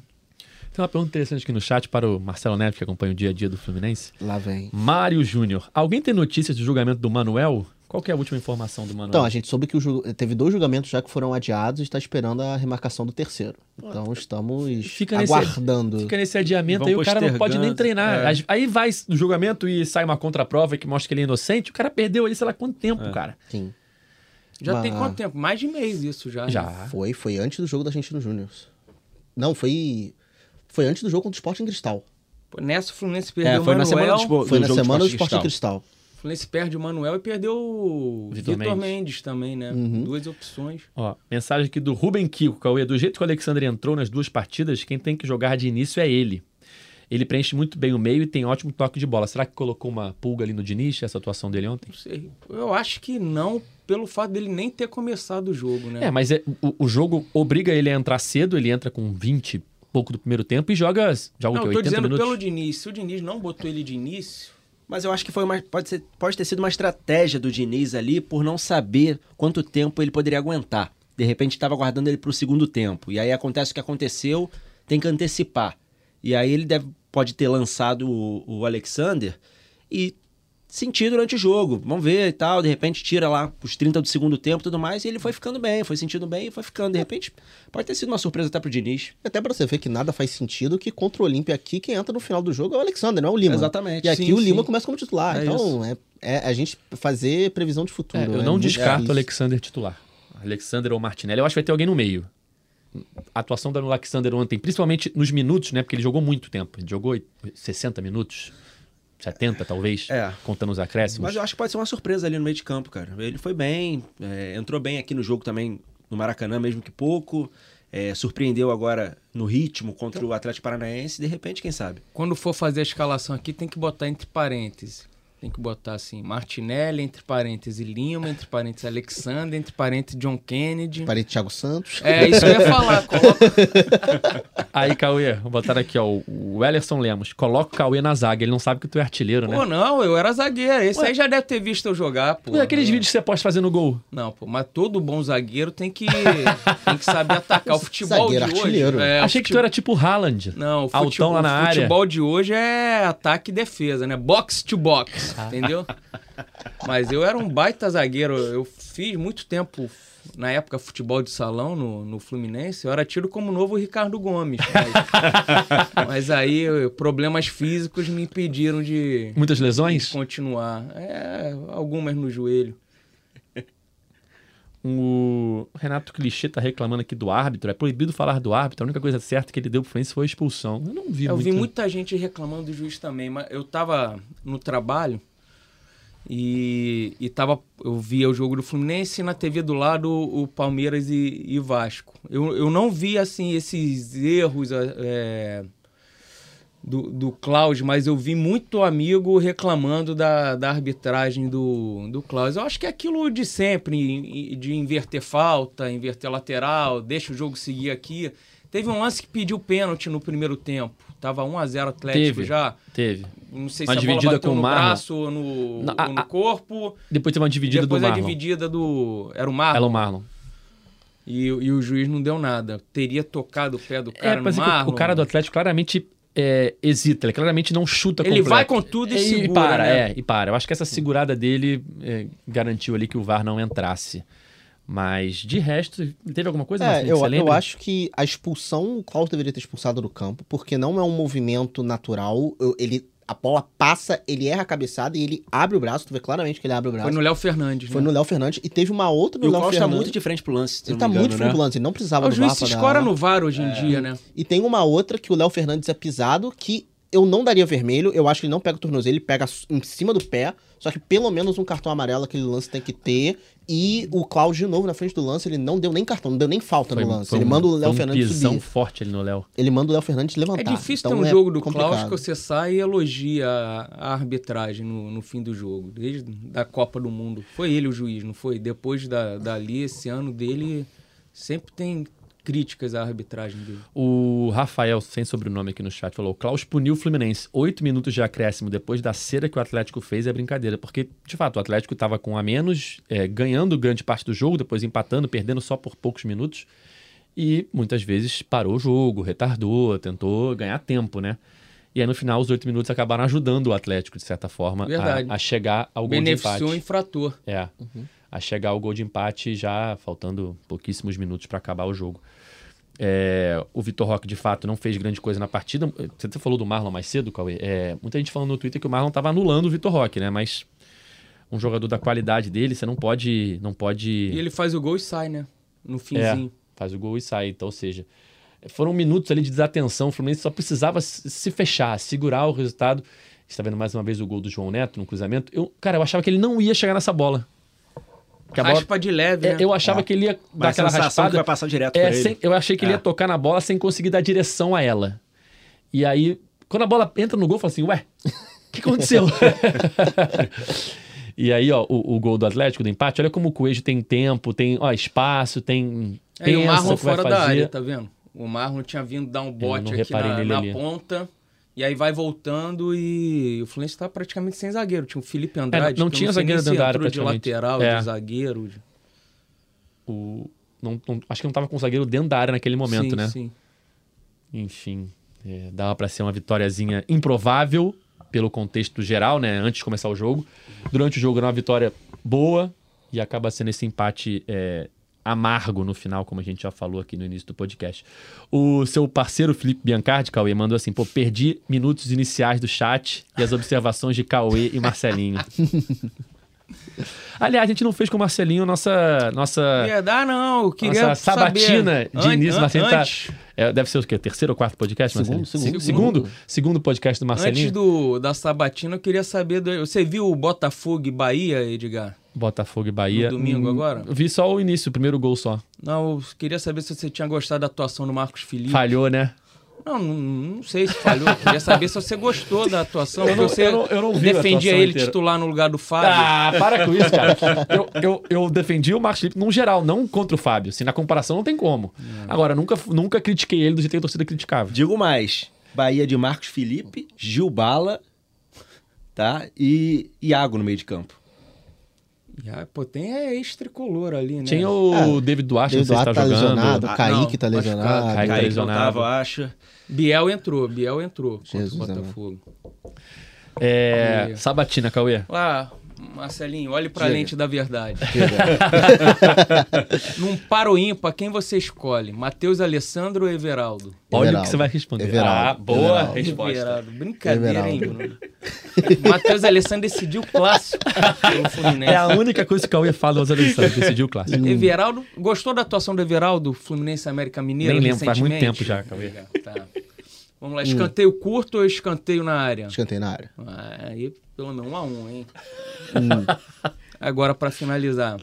[SPEAKER 1] tem uma pergunta interessante aqui no chat para o Marcelo Neves, que acompanha o dia a dia do Fluminense.
[SPEAKER 3] Lá vem.
[SPEAKER 1] Mário Júnior. Alguém tem notícias do julgamento do Manuel? Qual que é a última informação do Manuel?
[SPEAKER 3] Então, a gente soube que ju- teve dois julgamentos já que foram adiados e está esperando a remarcação do terceiro. Então, estamos
[SPEAKER 1] Fica nesse-
[SPEAKER 3] aguardando.
[SPEAKER 1] Fica nesse adiamento aí, o cara não pode nem treinar.
[SPEAKER 4] É.
[SPEAKER 1] Aí vai no julgamento e sai uma contraprova que mostra que ele é inocente. O cara perdeu aí, sei lá quanto tempo,
[SPEAKER 4] É.
[SPEAKER 1] cara.
[SPEAKER 3] Sim.
[SPEAKER 2] Já
[SPEAKER 3] Mas-
[SPEAKER 2] tem quanto tempo? Mais de mês isso já. né?
[SPEAKER 1] Já.
[SPEAKER 3] Foi, foi antes do jogo da Argentina Júnior. Não, foi. Foi antes do jogo contra o Sporting Cristal.
[SPEAKER 2] Nessa o Fluminense perdeu
[SPEAKER 4] É,
[SPEAKER 2] o
[SPEAKER 4] foi na semana
[SPEAKER 2] Manuel.
[SPEAKER 4] do Sport-
[SPEAKER 3] Foi
[SPEAKER 4] do
[SPEAKER 3] na
[SPEAKER 4] do
[SPEAKER 3] semana do
[SPEAKER 4] Sporting
[SPEAKER 3] Sporting Cristal.
[SPEAKER 2] O Fluminense perde o Manuel e perdeu o
[SPEAKER 1] Vitor
[SPEAKER 2] Vitor,
[SPEAKER 1] Mendes.
[SPEAKER 2] Mendes. também, né?
[SPEAKER 3] Uhum.
[SPEAKER 2] Duas opções.
[SPEAKER 1] Ó, mensagem aqui do Ruben Kiko, Cauê. Do jeito que o Alexander entrou nas duas partidas, quem tem que jogar de início é ele. Ele preenche muito bem o meio e tem ótimo toque de bola. Será que colocou uma pulga ali no Diniz, essa atuação dele ontem?
[SPEAKER 2] Não sei. Eu acho que não, pelo fato dele nem ter começado o jogo, né?
[SPEAKER 1] É, mas é- o, o jogo obriga ele a entrar cedo, ele entra com 20 e pouco do primeiro tempo e joga, joga
[SPEAKER 2] não,
[SPEAKER 1] o quê?
[SPEAKER 2] eu tô
[SPEAKER 1] 80
[SPEAKER 2] dizendo
[SPEAKER 1] minutos?
[SPEAKER 2] pelo Diniz. Se o Diniz não botou ele de início,
[SPEAKER 4] Mas eu acho que foi uma, pode, ser, pode ter sido uma estratégia do Diniz ali por não saber quanto tempo ele poderia aguentar. De repente estava aguardando ele para o segundo tempo. E aí acontece o que aconteceu, tem que antecipar. E aí ele deve, pode ter lançado o, o Alexander e sentir durante o jogo. Vamos ver e tal. De repente tira lá os 30 do segundo tempo e tudo mais. E ele foi ficando bem, foi sentindo bem e foi ficando. De repente pode ter sido uma surpresa até pro Diniz.
[SPEAKER 3] Até pra você ver que nada faz sentido que contra o Olímpia aqui, quem entra no final do jogo é o Alexander, não é o Lima.
[SPEAKER 4] Exatamente.
[SPEAKER 3] E aqui
[SPEAKER 2] Sim,
[SPEAKER 3] o Lima
[SPEAKER 2] sim.
[SPEAKER 3] começa como titular.
[SPEAKER 4] É
[SPEAKER 3] então, é, é a gente fazer previsão de futuro.
[SPEAKER 1] É, eu
[SPEAKER 3] é
[SPEAKER 1] não
[SPEAKER 3] muito
[SPEAKER 1] descarto o. Alexander titular. Alexander ou Martinelli. Eu acho que vai ter alguém no meio. A atuação do Alexander ontem, principalmente nos minutos, né? Porque ele jogou muito tempo. Ele jogou 60 minutos, 70 talvez,
[SPEAKER 4] É.
[SPEAKER 1] contando os acréscimos.
[SPEAKER 4] Mas eu acho que pode ser uma surpresa ali no meio de campo, cara. Ele foi bem, é, entrou bem aqui no jogo também, no Maracanã, mesmo que pouco. é, surpreendeu agora no ritmo contra o Atlético Paranaense. De repente, quem sabe?
[SPEAKER 2] quando for fazer a escalação aqui, tem que botar entre parênteses. Tem que botar assim, Martinelli, entre parênteses, Lima, entre parênteses, Alexander, entre parênteses, John Kennedy.
[SPEAKER 3] Parei Thiago Santos.
[SPEAKER 2] É, isso que eu ia falar. Coloca...
[SPEAKER 1] Aí, Cauê, vou botar aqui, ó, o Ellerson Lemos. Coloca o Cauê na zaga. Ele não sabe que tu é artilheiro, né?
[SPEAKER 2] Pô, não, eu era zagueiro. Esse aí já deve ter visto eu jogar, pô.
[SPEAKER 1] E aqueles vídeos que você posta fazendo gol.
[SPEAKER 2] Não, pô, mas todo bom zagueiro tem que, tem que saber atacar. O futebol
[SPEAKER 3] Zagueiro,
[SPEAKER 2] de hoje.
[SPEAKER 3] artilheiro.
[SPEAKER 2] É,
[SPEAKER 1] Achei que tu era tipo Haaland.
[SPEAKER 2] Não, o
[SPEAKER 1] Altão
[SPEAKER 2] futebol,
[SPEAKER 1] lá na
[SPEAKER 2] o
[SPEAKER 1] área.
[SPEAKER 2] futebol de hoje é ataque e defesa, né? Box to box. Entendeu? Mas eu era um baita zagueiro. Eu fiz muito tempo, na época, futebol de salão no, no Fluminense. Eu era tido como o novo Ricardo Gomes. Mas, mas aí, problemas físicos me impediram de
[SPEAKER 1] Muitas
[SPEAKER 2] de
[SPEAKER 1] lesões?
[SPEAKER 2] continuar. É, algumas no joelho.
[SPEAKER 1] O Renato Clichê tá reclamando aqui do árbitro. É proibido falar do árbitro. A única coisa certa que ele deu pro Fluminense foi a expulsão. Eu não vi
[SPEAKER 2] Eu
[SPEAKER 1] muito.
[SPEAKER 2] vi muita gente reclamando do juiz também, mas eu tava no trabalho e, e tava, eu via o jogo do Fluminense e na TV do lado o, Palmeiras e, e Vasco. Eu, eu não vi assim esses erros é, do, do Klaus, mas eu vi muito amigo reclamando da, da arbitragem do, do Klaus. Eu acho que é aquilo de sempre, de inverter falta, inverter lateral, deixa o jogo seguir aqui. Teve um lance que pediu pênalti no primeiro tempo. Tava 1 a 0 Atlético
[SPEAKER 1] Teve.
[SPEAKER 2] já.
[SPEAKER 1] Teve.
[SPEAKER 2] Não sei
[SPEAKER 1] Uma
[SPEAKER 2] se a
[SPEAKER 1] dividida com o
[SPEAKER 2] no
[SPEAKER 1] Marlon.
[SPEAKER 2] braço ou no,
[SPEAKER 1] Não,
[SPEAKER 2] ou
[SPEAKER 1] a-
[SPEAKER 2] no
[SPEAKER 1] a-
[SPEAKER 2] corpo.
[SPEAKER 1] Depois teve uma dividida
[SPEAKER 2] Depois
[SPEAKER 1] do
[SPEAKER 2] a
[SPEAKER 1] Marlon.
[SPEAKER 2] dividida do... Era o Marlon.
[SPEAKER 1] Ela o Marlon.
[SPEAKER 2] E, e o juiz não deu nada. Teria tocado o pé do
[SPEAKER 1] É,
[SPEAKER 2] cara no
[SPEAKER 1] é que
[SPEAKER 2] Marlon.
[SPEAKER 1] o cara do Atlético claramente é, hesita. Ele claramente não chuta
[SPEAKER 2] Ele
[SPEAKER 1] completo.
[SPEAKER 2] vai com tudo e segura,
[SPEAKER 1] para,
[SPEAKER 2] né?
[SPEAKER 1] é, e para. Eu acho que essa segurada dele é, garantiu ali que o VAR não entrasse. Mas de resto, teve alguma coisa
[SPEAKER 3] É, eu, eu acho que a expulsão, o Klaus deveria ter expulsado do campo, porque não é um movimento natural. Eu- ele, a bola passa, ele erra a cabeçada e ele abre o braço. Tu vê claramente que ele abre o braço.
[SPEAKER 2] Foi no Léo Fernandes,
[SPEAKER 3] Foi
[SPEAKER 2] né?
[SPEAKER 3] no Léo Fernandes. E teve uma outra no
[SPEAKER 4] o
[SPEAKER 3] Léo
[SPEAKER 4] tá
[SPEAKER 3] Fernandes.
[SPEAKER 4] muito de frente pro lance. se
[SPEAKER 3] Ele
[SPEAKER 4] não
[SPEAKER 3] tá
[SPEAKER 4] me
[SPEAKER 3] muito frente
[SPEAKER 4] né?
[SPEAKER 3] do lance, ele não precisava
[SPEAKER 2] O
[SPEAKER 3] do
[SPEAKER 2] juiz
[SPEAKER 3] VAR
[SPEAKER 2] se
[SPEAKER 3] pra dar-
[SPEAKER 2] escora no VAR hoje em dia, né?
[SPEAKER 3] E tem uma outra que o Léo Fernandes é pisado, que eu não daria vermelho. Eu acho que ele não pega o tornozelo, ele pega em cima do pé. Só que pelo menos um cartão amarelo aquele lance tem que ter. E o Klaus, de novo, na frente do lance, ele não deu nem cartão, não deu nem falta
[SPEAKER 1] Foi-
[SPEAKER 3] no lance. ele
[SPEAKER 1] um-
[SPEAKER 3] manda o Léo
[SPEAKER 1] um
[SPEAKER 3] Fernandes
[SPEAKER 1] pisão
[SPEAKER 3] subir.
[SPEAKER 1] forte ali no Léo.
[SPEAKER 3] Ele manda o Léo Fernandes
[SPEAKER 2] É
[SPEAKER 3] levantar.
[SPEAKER 2] difícil
[SPEAKER 3] Então
[SPEAKER 2] ter um
[SPEAKER 3] é
[SPEAKER 2] jogo do
[SPEAKER 3] complicado.
[SPEAKER 2] Klaus que você sai e elogia a, a arbitragem no, no fim do jogo, desde da Copa do Mundo. Foi ele o juiz, não foi? Depois da, dali, esse ano dele, sempre tem críticas à arbitragem dele.
[SPEAKER 1] O Rafael, sem sobrenome aqui no chat, falou: Klaus puniu o Fluminense. Oito minutos de acréscimo depois da cera que o Atlético fez é brincadeira. Porque, de fato, o Atlético estava com a menos, é, ganhando grande parte do jogo, depois empatando, perdendo só por poucos minutos. E muitas vezes parou o jogo, retardou, tentou ganhar tempo, né? E aí, no final, os oito minutos acabaram ajudando o Atlético, de certa forma, a, a chegar ao gol de
[SPEAKER 2] Beneficiou o
[SPEAKER 1] empate.
[SPEAKER 2] infrator.
[SPEAKER 1] É. A chegar ao gol de empate já faltando pouquíssimos minutos para acabar o jogo. É, o Vitor Roque, de fato, não fez grande coisa na partida. Você até falou do Marlon mais cedo, Cauê. É, muita gente falando no Twitter que o Marlon estava anulando o Vitor Roque, né? Mas um jogador da qualidade dele, você não pode. Não pode
[SPEAKER 2] E ele faz o gol e sai, né? No
[SPEAKER 1] é,
[SPEAKER 2] finzinho.
[SPEAKER 1] faz o gol e sai. Então, ou seja, foram minutos ali de desatenção. O Fluminense só precisava se fechar, segurar o resultado. Você está vendo mais uma vez o gol do João Neto no cruzamento. Eu, cara, eu achava que ele não ia chegar nessa bola. Que a bola-
[SPEAKER 2] Raspa de leve,
[SPEAKER 1] É,
[SPEAKER 2] né?
[SPEAKER 1] eu achava que ele ia dar
[SPEAKER 4] Mas
[SPEAKER 1] aquela raspada.
[SPEAKER 4] que vai passar direto
[SPEAKER 1] É, sem- eu achei que ele
[SPEAKER 4] É.
[SPEAKER 1] ia tocar na bola sem conseguir dar direção a ela. E aí, quando a bola entra no gol, eu falo assim, ué, o que aconteceu? e aí, ó, o, o gol do Atlético, do empate, olha como o Coelho tem tempo, tem ó, espaço, tem.
[SPEAKER 2] É, e o
[SPEAKER 1] pensa
[SPEAKER 2] Marlon
[SPEAKER 1] vai
[SPEAKER 2] fora da área, tá vendo? O Marlon tinha vindo dar um bote aqui na, na ponta. E aí vai voltando e o Fluminense tá praticamente sem zagueiro. Tinha o Felipe Andrade.
[SPEAKER 1] não
[SPEAKER 2] que eu
[SPEAKER 1] tinha
[SPEAKER 2] nem
[SPEAKER 1] zagueiro dentro da área,
[SPEAKER 2] de lateral,
[SPEAKER 1] É.
[SPEAKER 2] de zagueiro. de-
[SPEAKER 1] O- não- não- acho que não tava com o zagueiro dentro da área naquele momento,
[SPEAKER 2] sim,
[SPEAKER 1] né?
[SPEAKER 2] Sim.
[SPEAKER 1] Enfim, é, dava pra ser uma vitóriazinha improvável pelo contexto geral, né? Antes de começar o jogo. Durante o jogo era uma vitória boa e acaba sendo esse empate é, amargo no final, como a gente já falou aqui no início do podcast. O seu parceiro Felipe Biancardi, Cauê, mandou assim: pô, perdi minutos iniciais do chat e as observações de Cauê e Marcelinho. Aliás, a gente não fez com o Marcelinho nossa. nossa
[SPEAKER 2] Ia dar, não. Eu queria
[SPEAKER 1] nossa sabatina
[SPEAKER 2] saber.
[SPEAKER 1] de
[SPEAKER 2] An-
[SPEAKER 1] início,
[SPEAKER 2] an-
[SPEAKER 1] Marcelinho tá,
[SPEAKER 2] antes,
[SPEAKER 1] é, deve ser o quê? Terceiro ou quarto podcast,
[SPEAKER 3] Segundo,
[SPEAKER 1] Marcelinho?
[SPEAKER 3] segundo.
[SPEAKER 1] Se- segundo, segundo podcast do Marcelinho.
[SPEAKER 2] antes do, da sabatina, eu queria saber... Do, você viu o Botafogo e Bahia, Edgar?
[SPEAKER 1] Botafogo e Bahia.
[SPEAKER 2] No domingo
[SPEAKER 1] Hum,
[SPEAKER 2] agora?
[SPEAKER 1] Vi só o início, o primeiro gol só.
[SPEAKER 2] Não, eu queria saber se você tinha gostado da atuação do Marcos Felipe.
[SPEAKER 1] Falhou, né?
[SPEAKER 2] Não, não, não sei se falhou. Eu queria saber se você gostou da atuação.
[SPEAKER 1] Eu não-
[SPEAKER 2] você
[SPEAKER 1] eu não- eu não
[SPEAKER 2] defendia ele
[SPEAKER 1] inteira.
[SPEAKER 2] titular no lugar do Fábio.
[SPEAKER 1] Ah, para com isso, cara. Eu, eu, eu defendi o Marcos Felipe num geral, não contra o Fábio. Assim, na comparação não tem como. Agora, nunca, nunca critiquei ele do jeito que a torcida criticava.
[SPEAKER 4] Digo mais. Bahia de Marcos Felipe, Gil Bala, tá? E Iago no meio de campo.
[SPEAKER 2] E, ah, pô, tem é ex-tricolor ali, né?
[SPEAKER 1] Tinha o David Duarte,
[SPEAKER 3] David
[SPEAKER 1] se tá
[SPEAKER 3] Duarte tá
[SPEAKER 1] jogando.
[SPEAKER 3] lesionado. O
[SPEAKER 4] Ah,
[SPEAKER 3] Kaique
[SPEAKER 4] não,
[SPEAKER 3] tá lesionado.
[SPEAKER 1] Kaique tá
[SPEAKER 4] Kaique
[SPEAKER 1] lesionado.
[SPEAKER 4] não tava, acho.
[SPEAKER 2] Biel entrou, Biel entrou contra
[SPEAKER 3] Jesus,
[SPEAKER 2] o. Botafogo.
[SPEAKER 1] É, Sabatina, Cauê.
[SPEAKER 2] Lá, Marcelinho, olhe pra
[SPEAKER 3] Diga.
[SPEAKER 2] lente da verdade. Num paro ímpar, quem você escolhe? Matheus Alessandro ou Everaldo?
[SPEAKER 1] Olha o que você vai responder.
[SPEAKER 3] Everaldo.
[SPEAKER 1] Ah, boa
[SPEAKER 3] Everaldo.
[SPEAKER 1] resposta.
[SPEAKER 2] Everaldo. Brincadeira, hein,
[SPEAKER 3] Everaldo.
[SPEAKER 2] Bruno? Matheus Alessandro decidiu o clássico.
[SPEAKER 1] É a única coisa que o Cauê fala das eleições, decidiu o clássico.
[SPEAKER 2] Everaldo, gostou da atuação do Everaldo, Fluminense América Mineiro?
[SPEAKER 1] Nem lembro, faz muito
[SPEAKER 2] recentemente?
[SPEAKER 1] tempo já, Cauê.
[SPEAKER 2] Tá. Vamos lá, escanteio curto ou escanteio na área?
[SPEAKER 3] Escantei na área.
[SPEAKER 2] Ah, Aí, pelo menos um a um, hein?
[SPEAKER 3] Hum.
[SPEAKER 2] Agora, pra finalizar.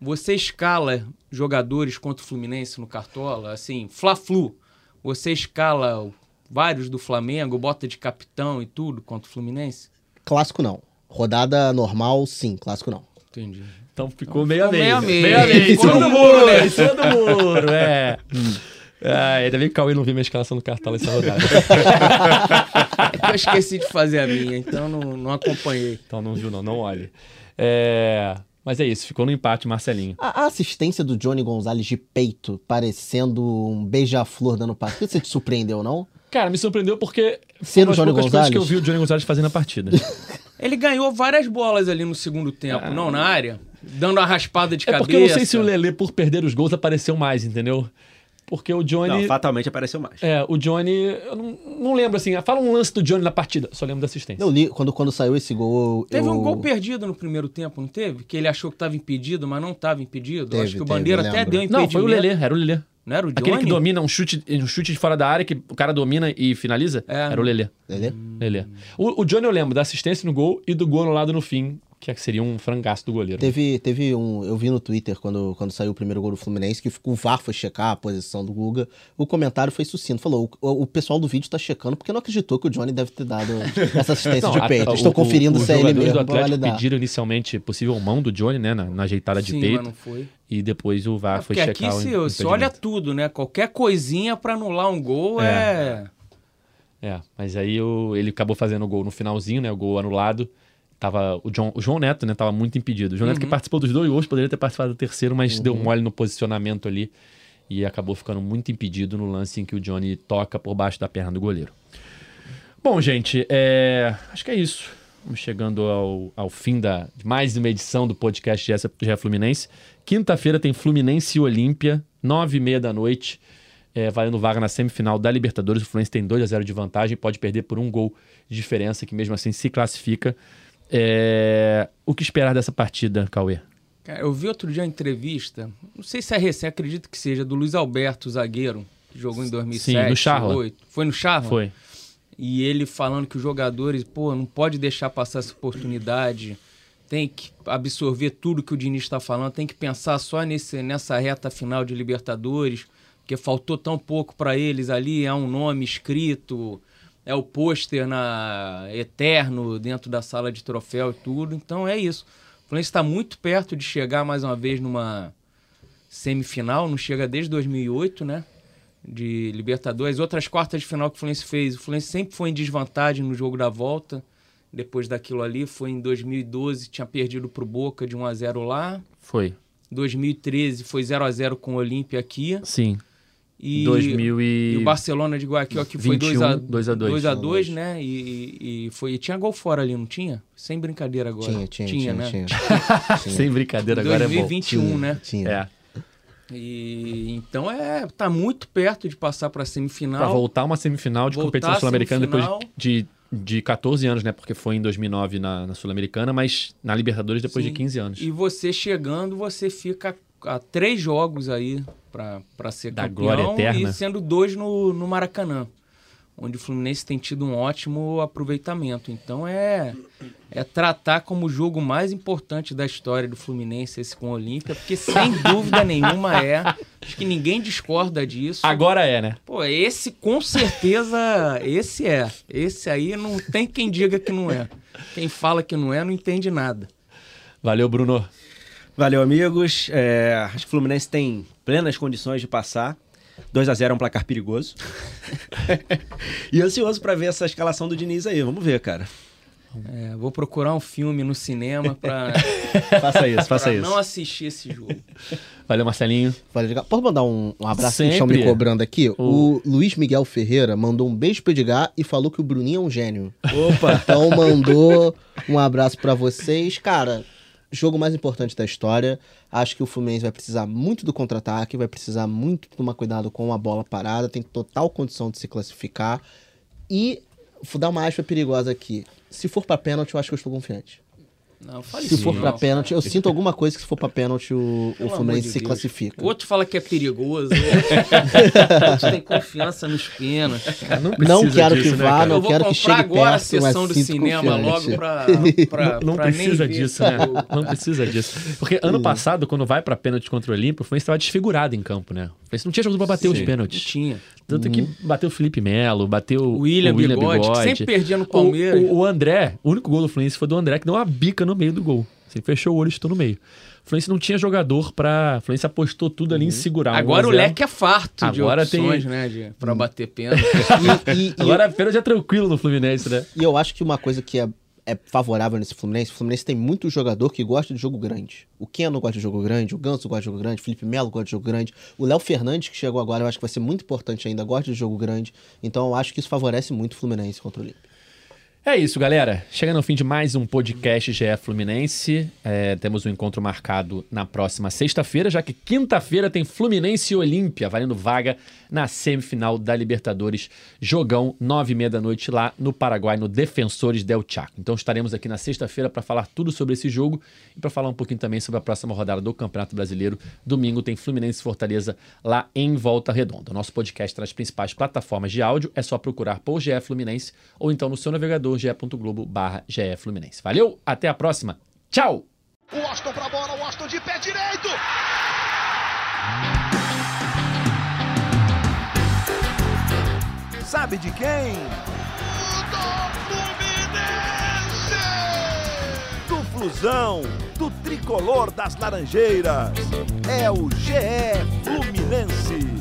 [SPEAKER 2] Você escala jogadores contra o Fluminense no Cartola? Assim, Fla-Flu. Você escala vários do Flamengo, bota de capitão e tudo contra o Fluminense?
[SPEAKER 3] Clássico não. Rodada normal, sim. Clássico não.
[SPEAKER 2] Entendi.
[SPEAKER 1] Então ficou meio a meio.
[SPEAKER 2] meio a meio.
[SPEAKER 1] Meio a meio. Em
[SPEAKER 2] Ficou
[SPEAKER 1] cima
[SPEAKER 2] no
[SPEAKER 1] do
[SPEAKER 2] muro,
[SPEAKER 1] muro,
[SPEAKER 2] né?
[SPEAKER 1] Em cima do muro, é. Ah, ainda bem que o Cauê não viu minha escalação no cartola essa rodada.
[SPEAKER 2] É que eu esqueci de fazer a minha, então não, não acompanhei.
[SPEAKER 1] Então não viu, não, não olhe. É, Mas é isso, ficou no empate, Marcelinho.
[SPEAKER 3] A, a assistência do Johnny Gonzalez de peito, parecendo um beija-flor dando passe. Você te surpreendeu, não?
[SPEAKER 1] Cara, me surpreendeu porque
[SPEAKER 3] Ser
[SPEAKER 1] foi
[SPEAKER 3] o
[SPEAKER 1] uma das
[SPEAKER 3] Johnny
[SPEAKER 1] coisas que eu
[SPEAKER 3] Gonzalez?
[SPEAKER 1] vi o Johnny Gonzalez fazendo na partida.
[SPEAKER 2] Ele ganhou várias bolas ali no segundo tempo,
[SPEAKER 1] Ah.
[SPEAKER 2] não na área. dando uma raspada de
[SPEAKER 1] É
[SPEAKER 2] cabeça.
[SPEAKER 1] porque eu não sei se o Lelê, por perder os gols, apareceu mais, entendeu? Porque o Johnny.
[SPEAKER 4] Não, fatalmente apareceu mais.
[SPEAKER 1] É, o Johnny. Eu não, não lembro assim. Fala um lance do Johnny na partida. Só lembro da assistência.
[SPEAKER 3] Eu li, quando, quando saiu esse gol.
[SPEAKER 2] Teve
[SPEAKER 3] eu...
[SPEAKER 2] um gol perdido no primeiro tempo, não teve? Que ele achou que estava impedido, mas não estava impedido.
[SPEAKER 3] Teve,
[SPEAKER 2] Acho que o
[SPEAKER 3] teve,
[SPEAKER 2] Bandeira
[SPEAKER 3] eu
[SPEAKER 2] até deu impedimento.
[SPEAKER 1] Não, foi o Lelê, era o Lelê.
[SPEAKER 2] Não era o Johnny?
[SPEAKER 1] Aquele que domina um chute, um chute de fora da área, que o cara domina e finaliza,
[SPEAKER 2] É.
[SPEAKER 1] era o Lelê.
[SPEAKER 3] Lelê?
[SPEAKER 1] Lelê. O, o Johnny eu lembro da assistência no gol e do gol no lado no fim, que seria um frangaço do goleiro.
[SPEAKER 3] Teve, teve um. Eu vi no Twitter quando, quando saiu o primeiro gol do Fluminense que o VAR foi checar a posição do Guga. O comentário foi sucinto. Falou: o, o pessoal do vídeo tá checando porque não acreditou que o Johnny deve ter dado essa assistência
[SPEAKER 1] Não,
[SPEAKER 3] de peito.
[SPEAKER 1] o- o-
[SPEAKER 3] conferindo
[SPEAKER 1] os
[SPEAKER 3] se é ele mesmo.
[SPEAKER 1] do Atlético pediram inicialmente possível mão do Johnny, né, na, na ajeitada de
[SPEAKER 2] Sim,
[SPEAKER 1] peito.
[SPEAKER 2] mas não foi.
[SPEAKER 1] E depois o VAR
[SPEAKER 2] É,
[SPEAKER 1] foi
[SPEAKER 2] porque
[SPEAKER 1] checar
[SPEAKER 2] aqui
[SPEAKER 1] o
[SPEAKER 2] se, olha tudo, né? Qualquer coisinha pra anular um gol é...
[SPEAKER 1] É, mas aí o- ele acabou fazendo o gol no finalzinho, né? O gol anulado. Tava o, John, o João Neto, né? Tava muito impedido. O João Neto que participou dos dois gols, poderia ter participado do terceiro, mas deu mole no posicionamento ali. E acabou ficando muito impedido no lance em que o Johnny toca por baixo da perna do goleiro. Bom, gente, é, acho que é isso. Vamos chegando ao, ao fim da, de mais uma edição do podcast GE Fluminense. Quinta-feira tem Fluminense e Olímpia, nove e meia da noite é, valendo vaga na semifinal da Libertadores. O Fluminense tem 2 a 0 de vantagem, pode perder por um gol de diferença, que mesmo assim se classifica. É, O que esperar dessa partida, Cauê?
[SPEAKER 2] Cara, eu vi outro dia uma entrevista, não sei se é recém, acredito que seja, do Luiz Alberto, zagueiro, que jogou em 2007.
[SPEAKER 1] no Charla.
[SPEAKER 2] 2008. Foi no Charla?
[SPEAKER 1] Foi.
[SPEAKER 2] E ele falando que os jogadores, pô, não pode deixar passar essa oportunidade, tem que absorver tudo que o Diniz está falando, tem que pensar só nesse, nessa reta final de Libertadores, porque faltou tão pouco para eles ali, é um nome escrito, é o pôster na eterno dentro da sala de troféu e tudo. Então é isso. O Fluminense está muito perto de chegar mais uma vez numa semifinal, não chega desde 2008, né? De Libertadores. Outras quartas de final que o Fluminense fez, o Fluminense sempre foi em desvantagem no jogo da volta. Depois daquilo ali, foi em 2012, tinha perdido pro Boca de 1 a 0 lá.
[SPEAKER 1] Foi.
[SPEAKER 2] 2013 foi 0 a 0 com o Olímpia aqui.
[SPEAKER 1] Sim.
[SPEAKER 2] E,
[SPEAKER 1] 2000 e...
[SPEAKER 2] e o Barcelona de Guayaquil aqui foi 2 a
[SPEAKER 1] 21, 2 a 2.
[SPEAKER 2] 2 a 2, né? E, e, e foi, e tinha gol fora ali, não tinha? Sem brincadeira agora.
[SPEAKER 3] Tinha, tinha, tinha.
[SPEAKER 2] né?
[SPEAKER 3] tinha.
[SPEAKER 1] Sem brincadeira, agora é bom.
[SPEAKER 2] 2021,
[SPEAKER 3] Tinha,
[SPEAKER 2] né?
[SPEAKER 3] Tinha.
[SPEAKER 1] É.
[SPEAKER 2] E então é, tá muito perto de passar para semifinal.
[SPEAKER 1] Pra voltar uma semifinal de competição sul-americana depois de, de 14 anos, né? Porque foi em 2009 na, na sul-americana, mas na Libertadores depois
[SPEAKER 2] Sim.
[SPEAKER 1] de 15 anos.
[SPEAKER 2] E você chegando, você fica a três jogos aí para ser
[SPEAKER 1] Da
[SPEAKER 2] campeão
[SPEAKER 1] glória eterna.
[SPEAKER 2] e sendo dois no, no Maracanã, onde o Fluminense tem tido um ótimo aproveitamento. Então é é tratar como o jogo mais importante da história do Fluminense esse com o Olímpia, porque sem dúvida nenhuma é. Acho que ninguém discorda disso.
[SPEAKER 1] Agora é, né?
[SPEAKER 2] Pô, esse com certeza, esse é. Esse aí não tem quem diga que não é. Quem fala que não é não entende nada.
[SPEAKER 1] Valeu, Bruno.
[SPEAKER 4] Valeu, amigos. É, acho que o Fluminense tem plenas condições de passar. 2 a 0 é um placar perigoso. e ansioso pra ver essa escalação do Diniz aí. Vamos ver, cara.
[SPEAKER 2] É, vou procurar um filme no cinema pra,
[SPEAKER 1] Faça isso, faça
[SPEAKER 2] pra
[SPEAKER 1] isso.
[SPEAKER 2] não assistir esse jogo.
[SPEAKER 1] Valeu, Marcelinho.
[SPEAKER 3] Valeu, legal. Posso mandar um, um abraço que estão me cobrando aqui? O Luiz Miguel Ferreira mandou um beijo pro Edgar e falou que o Bruninho é um gênio.
[SPEAKER 4] Opa!
[SPEAKER 3] Então mandou um abraço pra vocês. Cara, jogo mais importante da história. Acho que o Fluminense vai precisar muito do contra-ataque, vai precisar muito tomar cuidado com a bola parada, tem total condição de se classificar. E vou dar uma aspa perigosa aqui. Se for pra pênalti, eu acho que eu estou confiante.
[SPEAKER 2] Não, fale
[SPEAKER 3] Se
[SPEAKER 2] isso
[SPEAKER 3] for
[SPEAKER 2] não,
[SPEAKER 3] pra
[SPEAKER 2] cara.
[SPEAKER 3] pênalti, eu sinto alguma coisa que se for pra pênalti, o, o Fluminense
[SPEAKER 2] de
[SPEAKER 3] se
[SPEAKER 2] Deus.
[SPEAKER 3] classifica.
[SPEAKER 2] O outro fala que é perigoso. O outro tem confiança nos pênaltis.
[SPEAKER 3] Não quero que
[SPEAKER 1] né,
[SPEAKER 3] vá,
[SPEAKER 1] cara?
[SPEAKER 3] não quero que chegue
[SPEAKER 2] agora a
[SPEAKER 3] perto,
[SPEAKER 2] sessão
[SPEAKER 3] mas
[SPEAKER 2] do
[SPEAKER 3] sinto
[SPEAKER 2] cinema
[SPEAKER 3] confiante.
[SPEAKER 2] logo pra, pra,
[SPEAKER 1] Não
[SPEAKER 2] pra nem
[SPEAKER 1] precisa
[SPEAKER 2] ver
[SPEAKER 1] disso, né? Não precisa disso. Porque ano passado, quando vai pra pênalti contra o Olímpio, o Fluminense estava desfigurado em campo, né? O Fluminense não tinha jogo pra bater os
[SPEAKER 2] Não
[SPEAKER 1] pênaltis.
[SPEAKER 2] tinha.
[SPEAKER 1] Tanto que bateu o Felipe Melo, bateu
[SPEAKER 2] O William Bigode, que sempre perdia no Palmeiras.
[SPEAKER 1] O, o, o André, o único gol do Fluminense foi do André, que deu uma bica no meio do gol. Assim, fechou o olho e estou no meio. O Fluminense não tinha jogador pra... O Fluminense apostou tudo ali em segurar. um
[SPEAKER 2] Agora o
[SPEAKER 1] 1 a 0.
[SPEAKER 2] leque é farto
[SPEAKER 1] Agora
[SPEAKER 2] de opções,
[SPEAKER 1] tem-
[SPEAKER 2] né? De, pra bater pênalti.
[SPEAKER 3] E, e- e-
[SPEAKER 1] Agora a pênalti é tranquilo no Fluminense, né?
[SPEAKER 3] E eu acho que uma coisa que é, é favorável nesse Fluminense, o Fluminense tem muito jogador que gosta de jogo grande. O Keno gosta de jogo grande, o Ganso gosta de jogo grande, o Felipe Melo gosta de jogo grande, o Léo Fernandes, que chegou agora, eu acho que vai ser muito importante ainda, gosta de jogo grande. Então eu acho que isso favorece muito o Fluminense contra o Olímpio.
[SPEAKER 1] É isso, galera. Chegando ao fim de mais um podcast GE Fluminense. É, temos um encontro marcado na próxima sexta-feira, já que quinta-feira tem Fluminense e Olímpia, valendo vaga na semifinal da Libertadores. Jogão, nove e meia da noite lá no Paraguai, no Defensores del Chaco. Então estaremos aqui na sexta-feira para falar tudo sobre esse jogo e para falar um pouquinho também sobre a próxima rodada do Campeonato Brasileiro. Domingo tem Fluminense e Fortaleza lá em Volta Redonda. Nosso podcast nas principais plataformas de áudio é só procurar por GE Fluminense ou então no seu navegador ge.globo barra GE Fluminense. Valeu, até a próxima. Tchau!
[SPEAKER 5] O Washington pra bola, o Washington de pé direito!
[SPEAKER 6] Sabe de quem?
[SPEAKER 5] Do Fluminense!
[SPEAKER 6] Do Flusão, do tricolor das Laranjeiras. É o GE Fluminense.